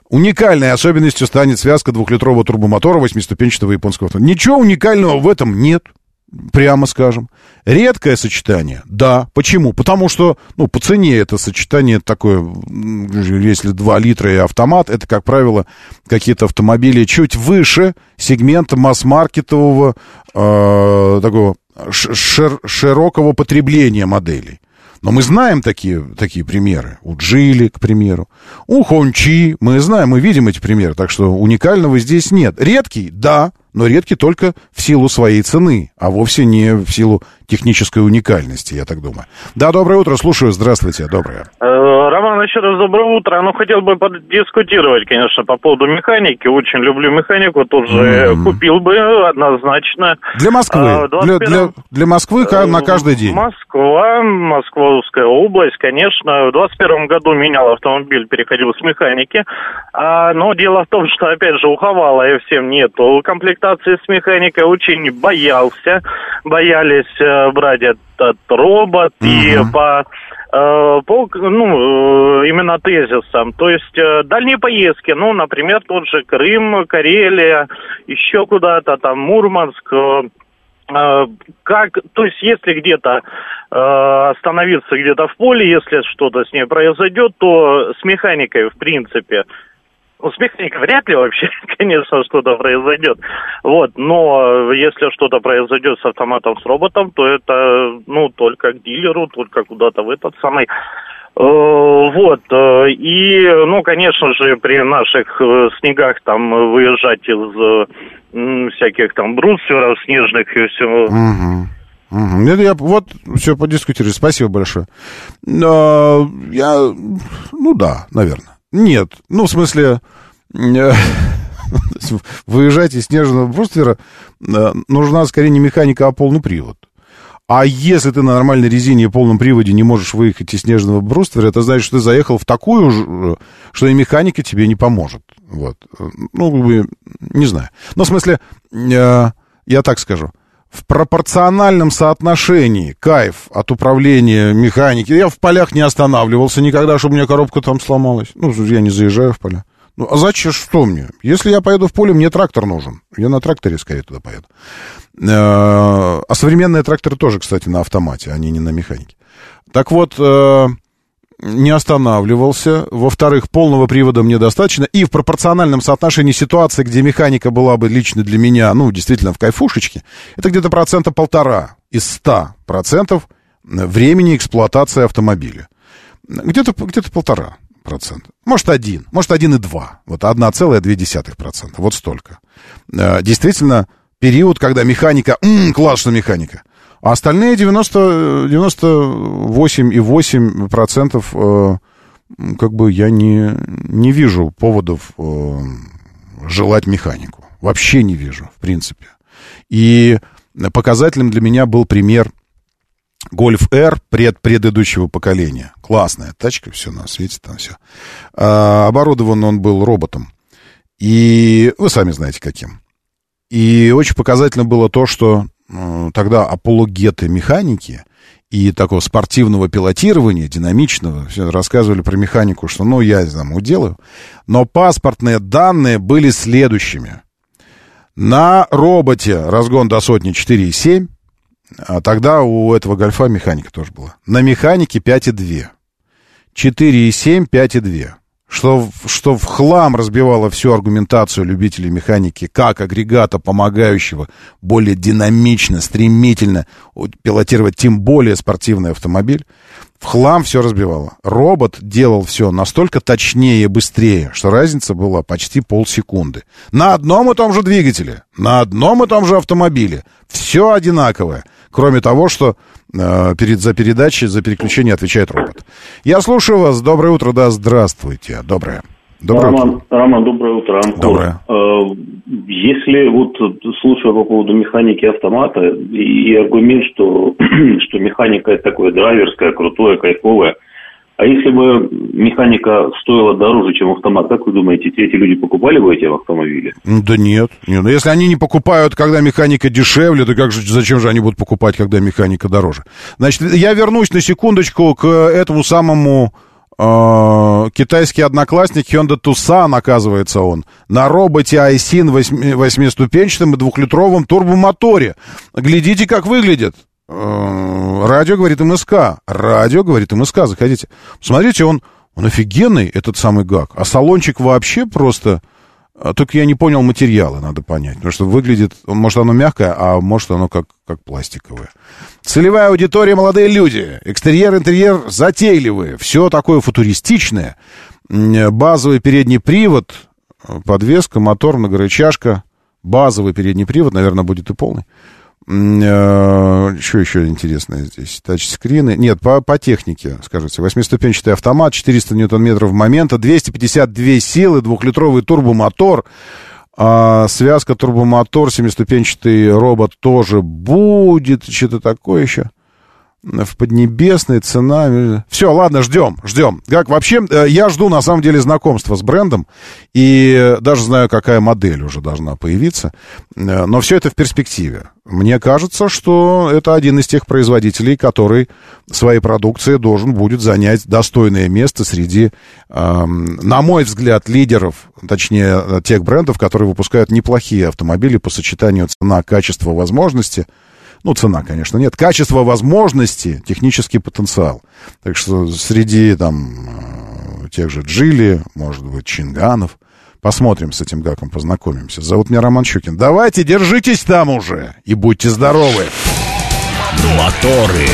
Уникальной особенностью станет связка двухлитрового турбомотора восьмиступенчатого японского автомобиля. Ничего уникального в этом нет прямо скажем. Редкое сочетание, да. Почему? Потому что, ну, по цене это сочетание такое, если 2 литра и автомат, это, как правило, какие-то автомобили чуть выше сегмента масс-маркетового э, такого шир широкого потребления моделей. Но мы знаем такие, такие примеры. У Джили, к примеру. У Хончи. Мы знаем, мы видим эти примеры. Так что уникального здесь нет. Редкий, да но редки только в силу своей цены, а вовсе не в силу технической уникальности, я так думаю. Да, доброе утро, слушаю, здравствуйте, доброе. Э, Роман, еще раз доброе утро. Ну, хотел бы подискутировать, конечно, по поводу механики. Очень люблю механику, тоже mm-hmm. купил бы однозначно. Для Москвы, 21... для, для, для Москвы на каждый день. Москва, Московская область, конечно. В 21 году менял автомобиль, переходил с механики. А, но дело в том, что, опять же, у Хавала и всем нету комплектации с механикой. Очень боялся, боялись э, э, брать этот робот и по э, по, ну, э, именно тезисам. То есть э, дальние поездки, ну, например, тот же Крым, Карелия, еще куда-то там, Мурманск, как, то есть если где-то э, остановиться где-то в поле, если что-то с ней произойдет, то с механикой, в принципе, механикой вряд ли вообще, конечно, что-то произойдет. Вот, но если что-то произойдет с автоматом, с роботом, то это, ну, только к дилеру, только куда-то в этот самый... Э, Вот, э, и, ну, конечно же, при наших э, снегах там выезжать из всяких там брустверов снежных и все. Угу. Угу. Это я вот все подискутировали. Спасибо большое. Я, ну да, наверное. Нет, ну в смысле э, выезжать из снежного бруствера э, нужна скорее не механика, а полный привод. А если ты на нормальной резине и полном приводе не можешь выехать из снежного бруствера, это значит, что ты заехал в такую, ж- что и механика тебе не поможет. Вот. Ну, не знаю. Ну, в смысле, э, я так скажу. В пропорциональном соотношении кайф от управления механики. Я в полях не останавливался никогда, чтобы у меня коробка там сломалась. Ну, я не заезжаю в поля. Ну, а зачем, что мне? Если я поеду в поле, мне трактор нужен. Я на тракторе скорее туда поеду. Э, А современные тракторы тоже, кстати, на автомате, они не на механике. Так вот, э, не останавливался. Во-вторых, полного привода мне достаточно. И в пропорциональном соотношении ситуации, где механика была бы лично для меня, ну, действительно, в кайфушечке, это где-то процента полтора из ста процентов времени эксплуатации автомобиля. Где-то где полтора процента. Может, один. Может, один и два. Вот одна целая две десятых процента. Вот столько. Э, Действительно, период, когда механика... М, класс, что механика. А остальные 90, 98,8% э, как бы я не, не вижу поводов э, желать механику. Вообще не вижу, в принципе. И показателем для меня был пример Гольф R пред предыдущего поколения. Классная тачка, все на свете, там все. А, оборудован он был роботом. И вы сами знаете, каким. И очень показательно было то, что тогда апологеты механики и такого спортивного пилотирования, динамичного, все рассказывали про механику, что, ну, я там уделаю. Но паспортные данные были следующими. На роботе разгон до сотни 4,7, а тогда у этого гольфа механика тоже была. На механике 5,2. 4,7, 5,2. Что, что в хлам разбивало всю аргументацию любителей механики как агрегата, помогающего более динамично, стремительно пилотировать тем более спортивный автомобиль. В хлам все разбивало. Робот делал все настолько точнее и быстрее, что разница была почти полсекунды. На одном и том же двигателе, на одном и том же автомобиле. Все одинаковое. Кроме того, что э, перед, за передачи, за переключение отвечает робот. Я слушаю вас. Доброе утро. Да, здравствуйте. Доброе. Доброе Роман, утро. Роман, доброе утро. Анкор. Доброе. Э, Если вот слушаю по поводу механики автомата и, и аргумент, что, что механика это такое драйверское, крутое, кайфовое, а если бы механика стоила дороже, чем автомат, как вы думаете, эти люди покупали бы эти автомобили? Да нет. нет. Ну, Если они не покупают, когда механика дешевле, то как же, зачем же они будут покупать, когда механика дороже? Значит, я вернусь на секундочку к этому самому э, китайский одноклассник Hyundai Tucson, оказывается он, на роботе iSyn восьми- восьмиступенчатом и двухлитровом турбомоторе. Глядите, как выглядит. Э, Радио говорит МСК. Радио говорит МСК. Заходите. Смотрите, он, он офигенный, этот самый ГАК. А салончик вообще просто... а, Только я не понял материала, надо понять. Потому что выглядит... Может, оно мягкое, а может, оно как, как пластиковое. Целевая аудитория молодые люди. Экстерьер, интерьер затейливые. Все такое футуристичное. Базовый передний привод, подвеска, мотор, многорычажка. Базовый передний привод, наверное, будет и полный. Э, Что еще интересное здесь? Тачскрины. Нет, по, по технике, скажите. Восьмиступенчатый автомат, 400 ньютон-метров момента, 252 силы, двухлитровый турбомотор. А, связка турбомотор, семиступенчатый робот тоже будет. Что-то такое еще. В Поднебесной цена... Все, ладно, ждем, ждем. Как вообще, э, я жду, на самом деле, знакомства с брендом, и даже знаю, какая модель уже должна появиться, э, но все это в перспективе. Мне кажется, что это один из тех производителей, который своей продукцией должен будет занять достойное место среди, на мой взгляд, лидеров, точнее, тех брендов, которые выпускают неплохие автомобили по сочетанию цена, качество, возможности – ну, цена, конечно, нет. Качество возможности, технический потенциал. Так что среди там э, тех же Джили, может быть, Чинганов, посмотрим с этим гаком, познакомимся. Зовут меня Роман Щукин. Давайте, держитесь там уже и будьте здоровы. Моторы.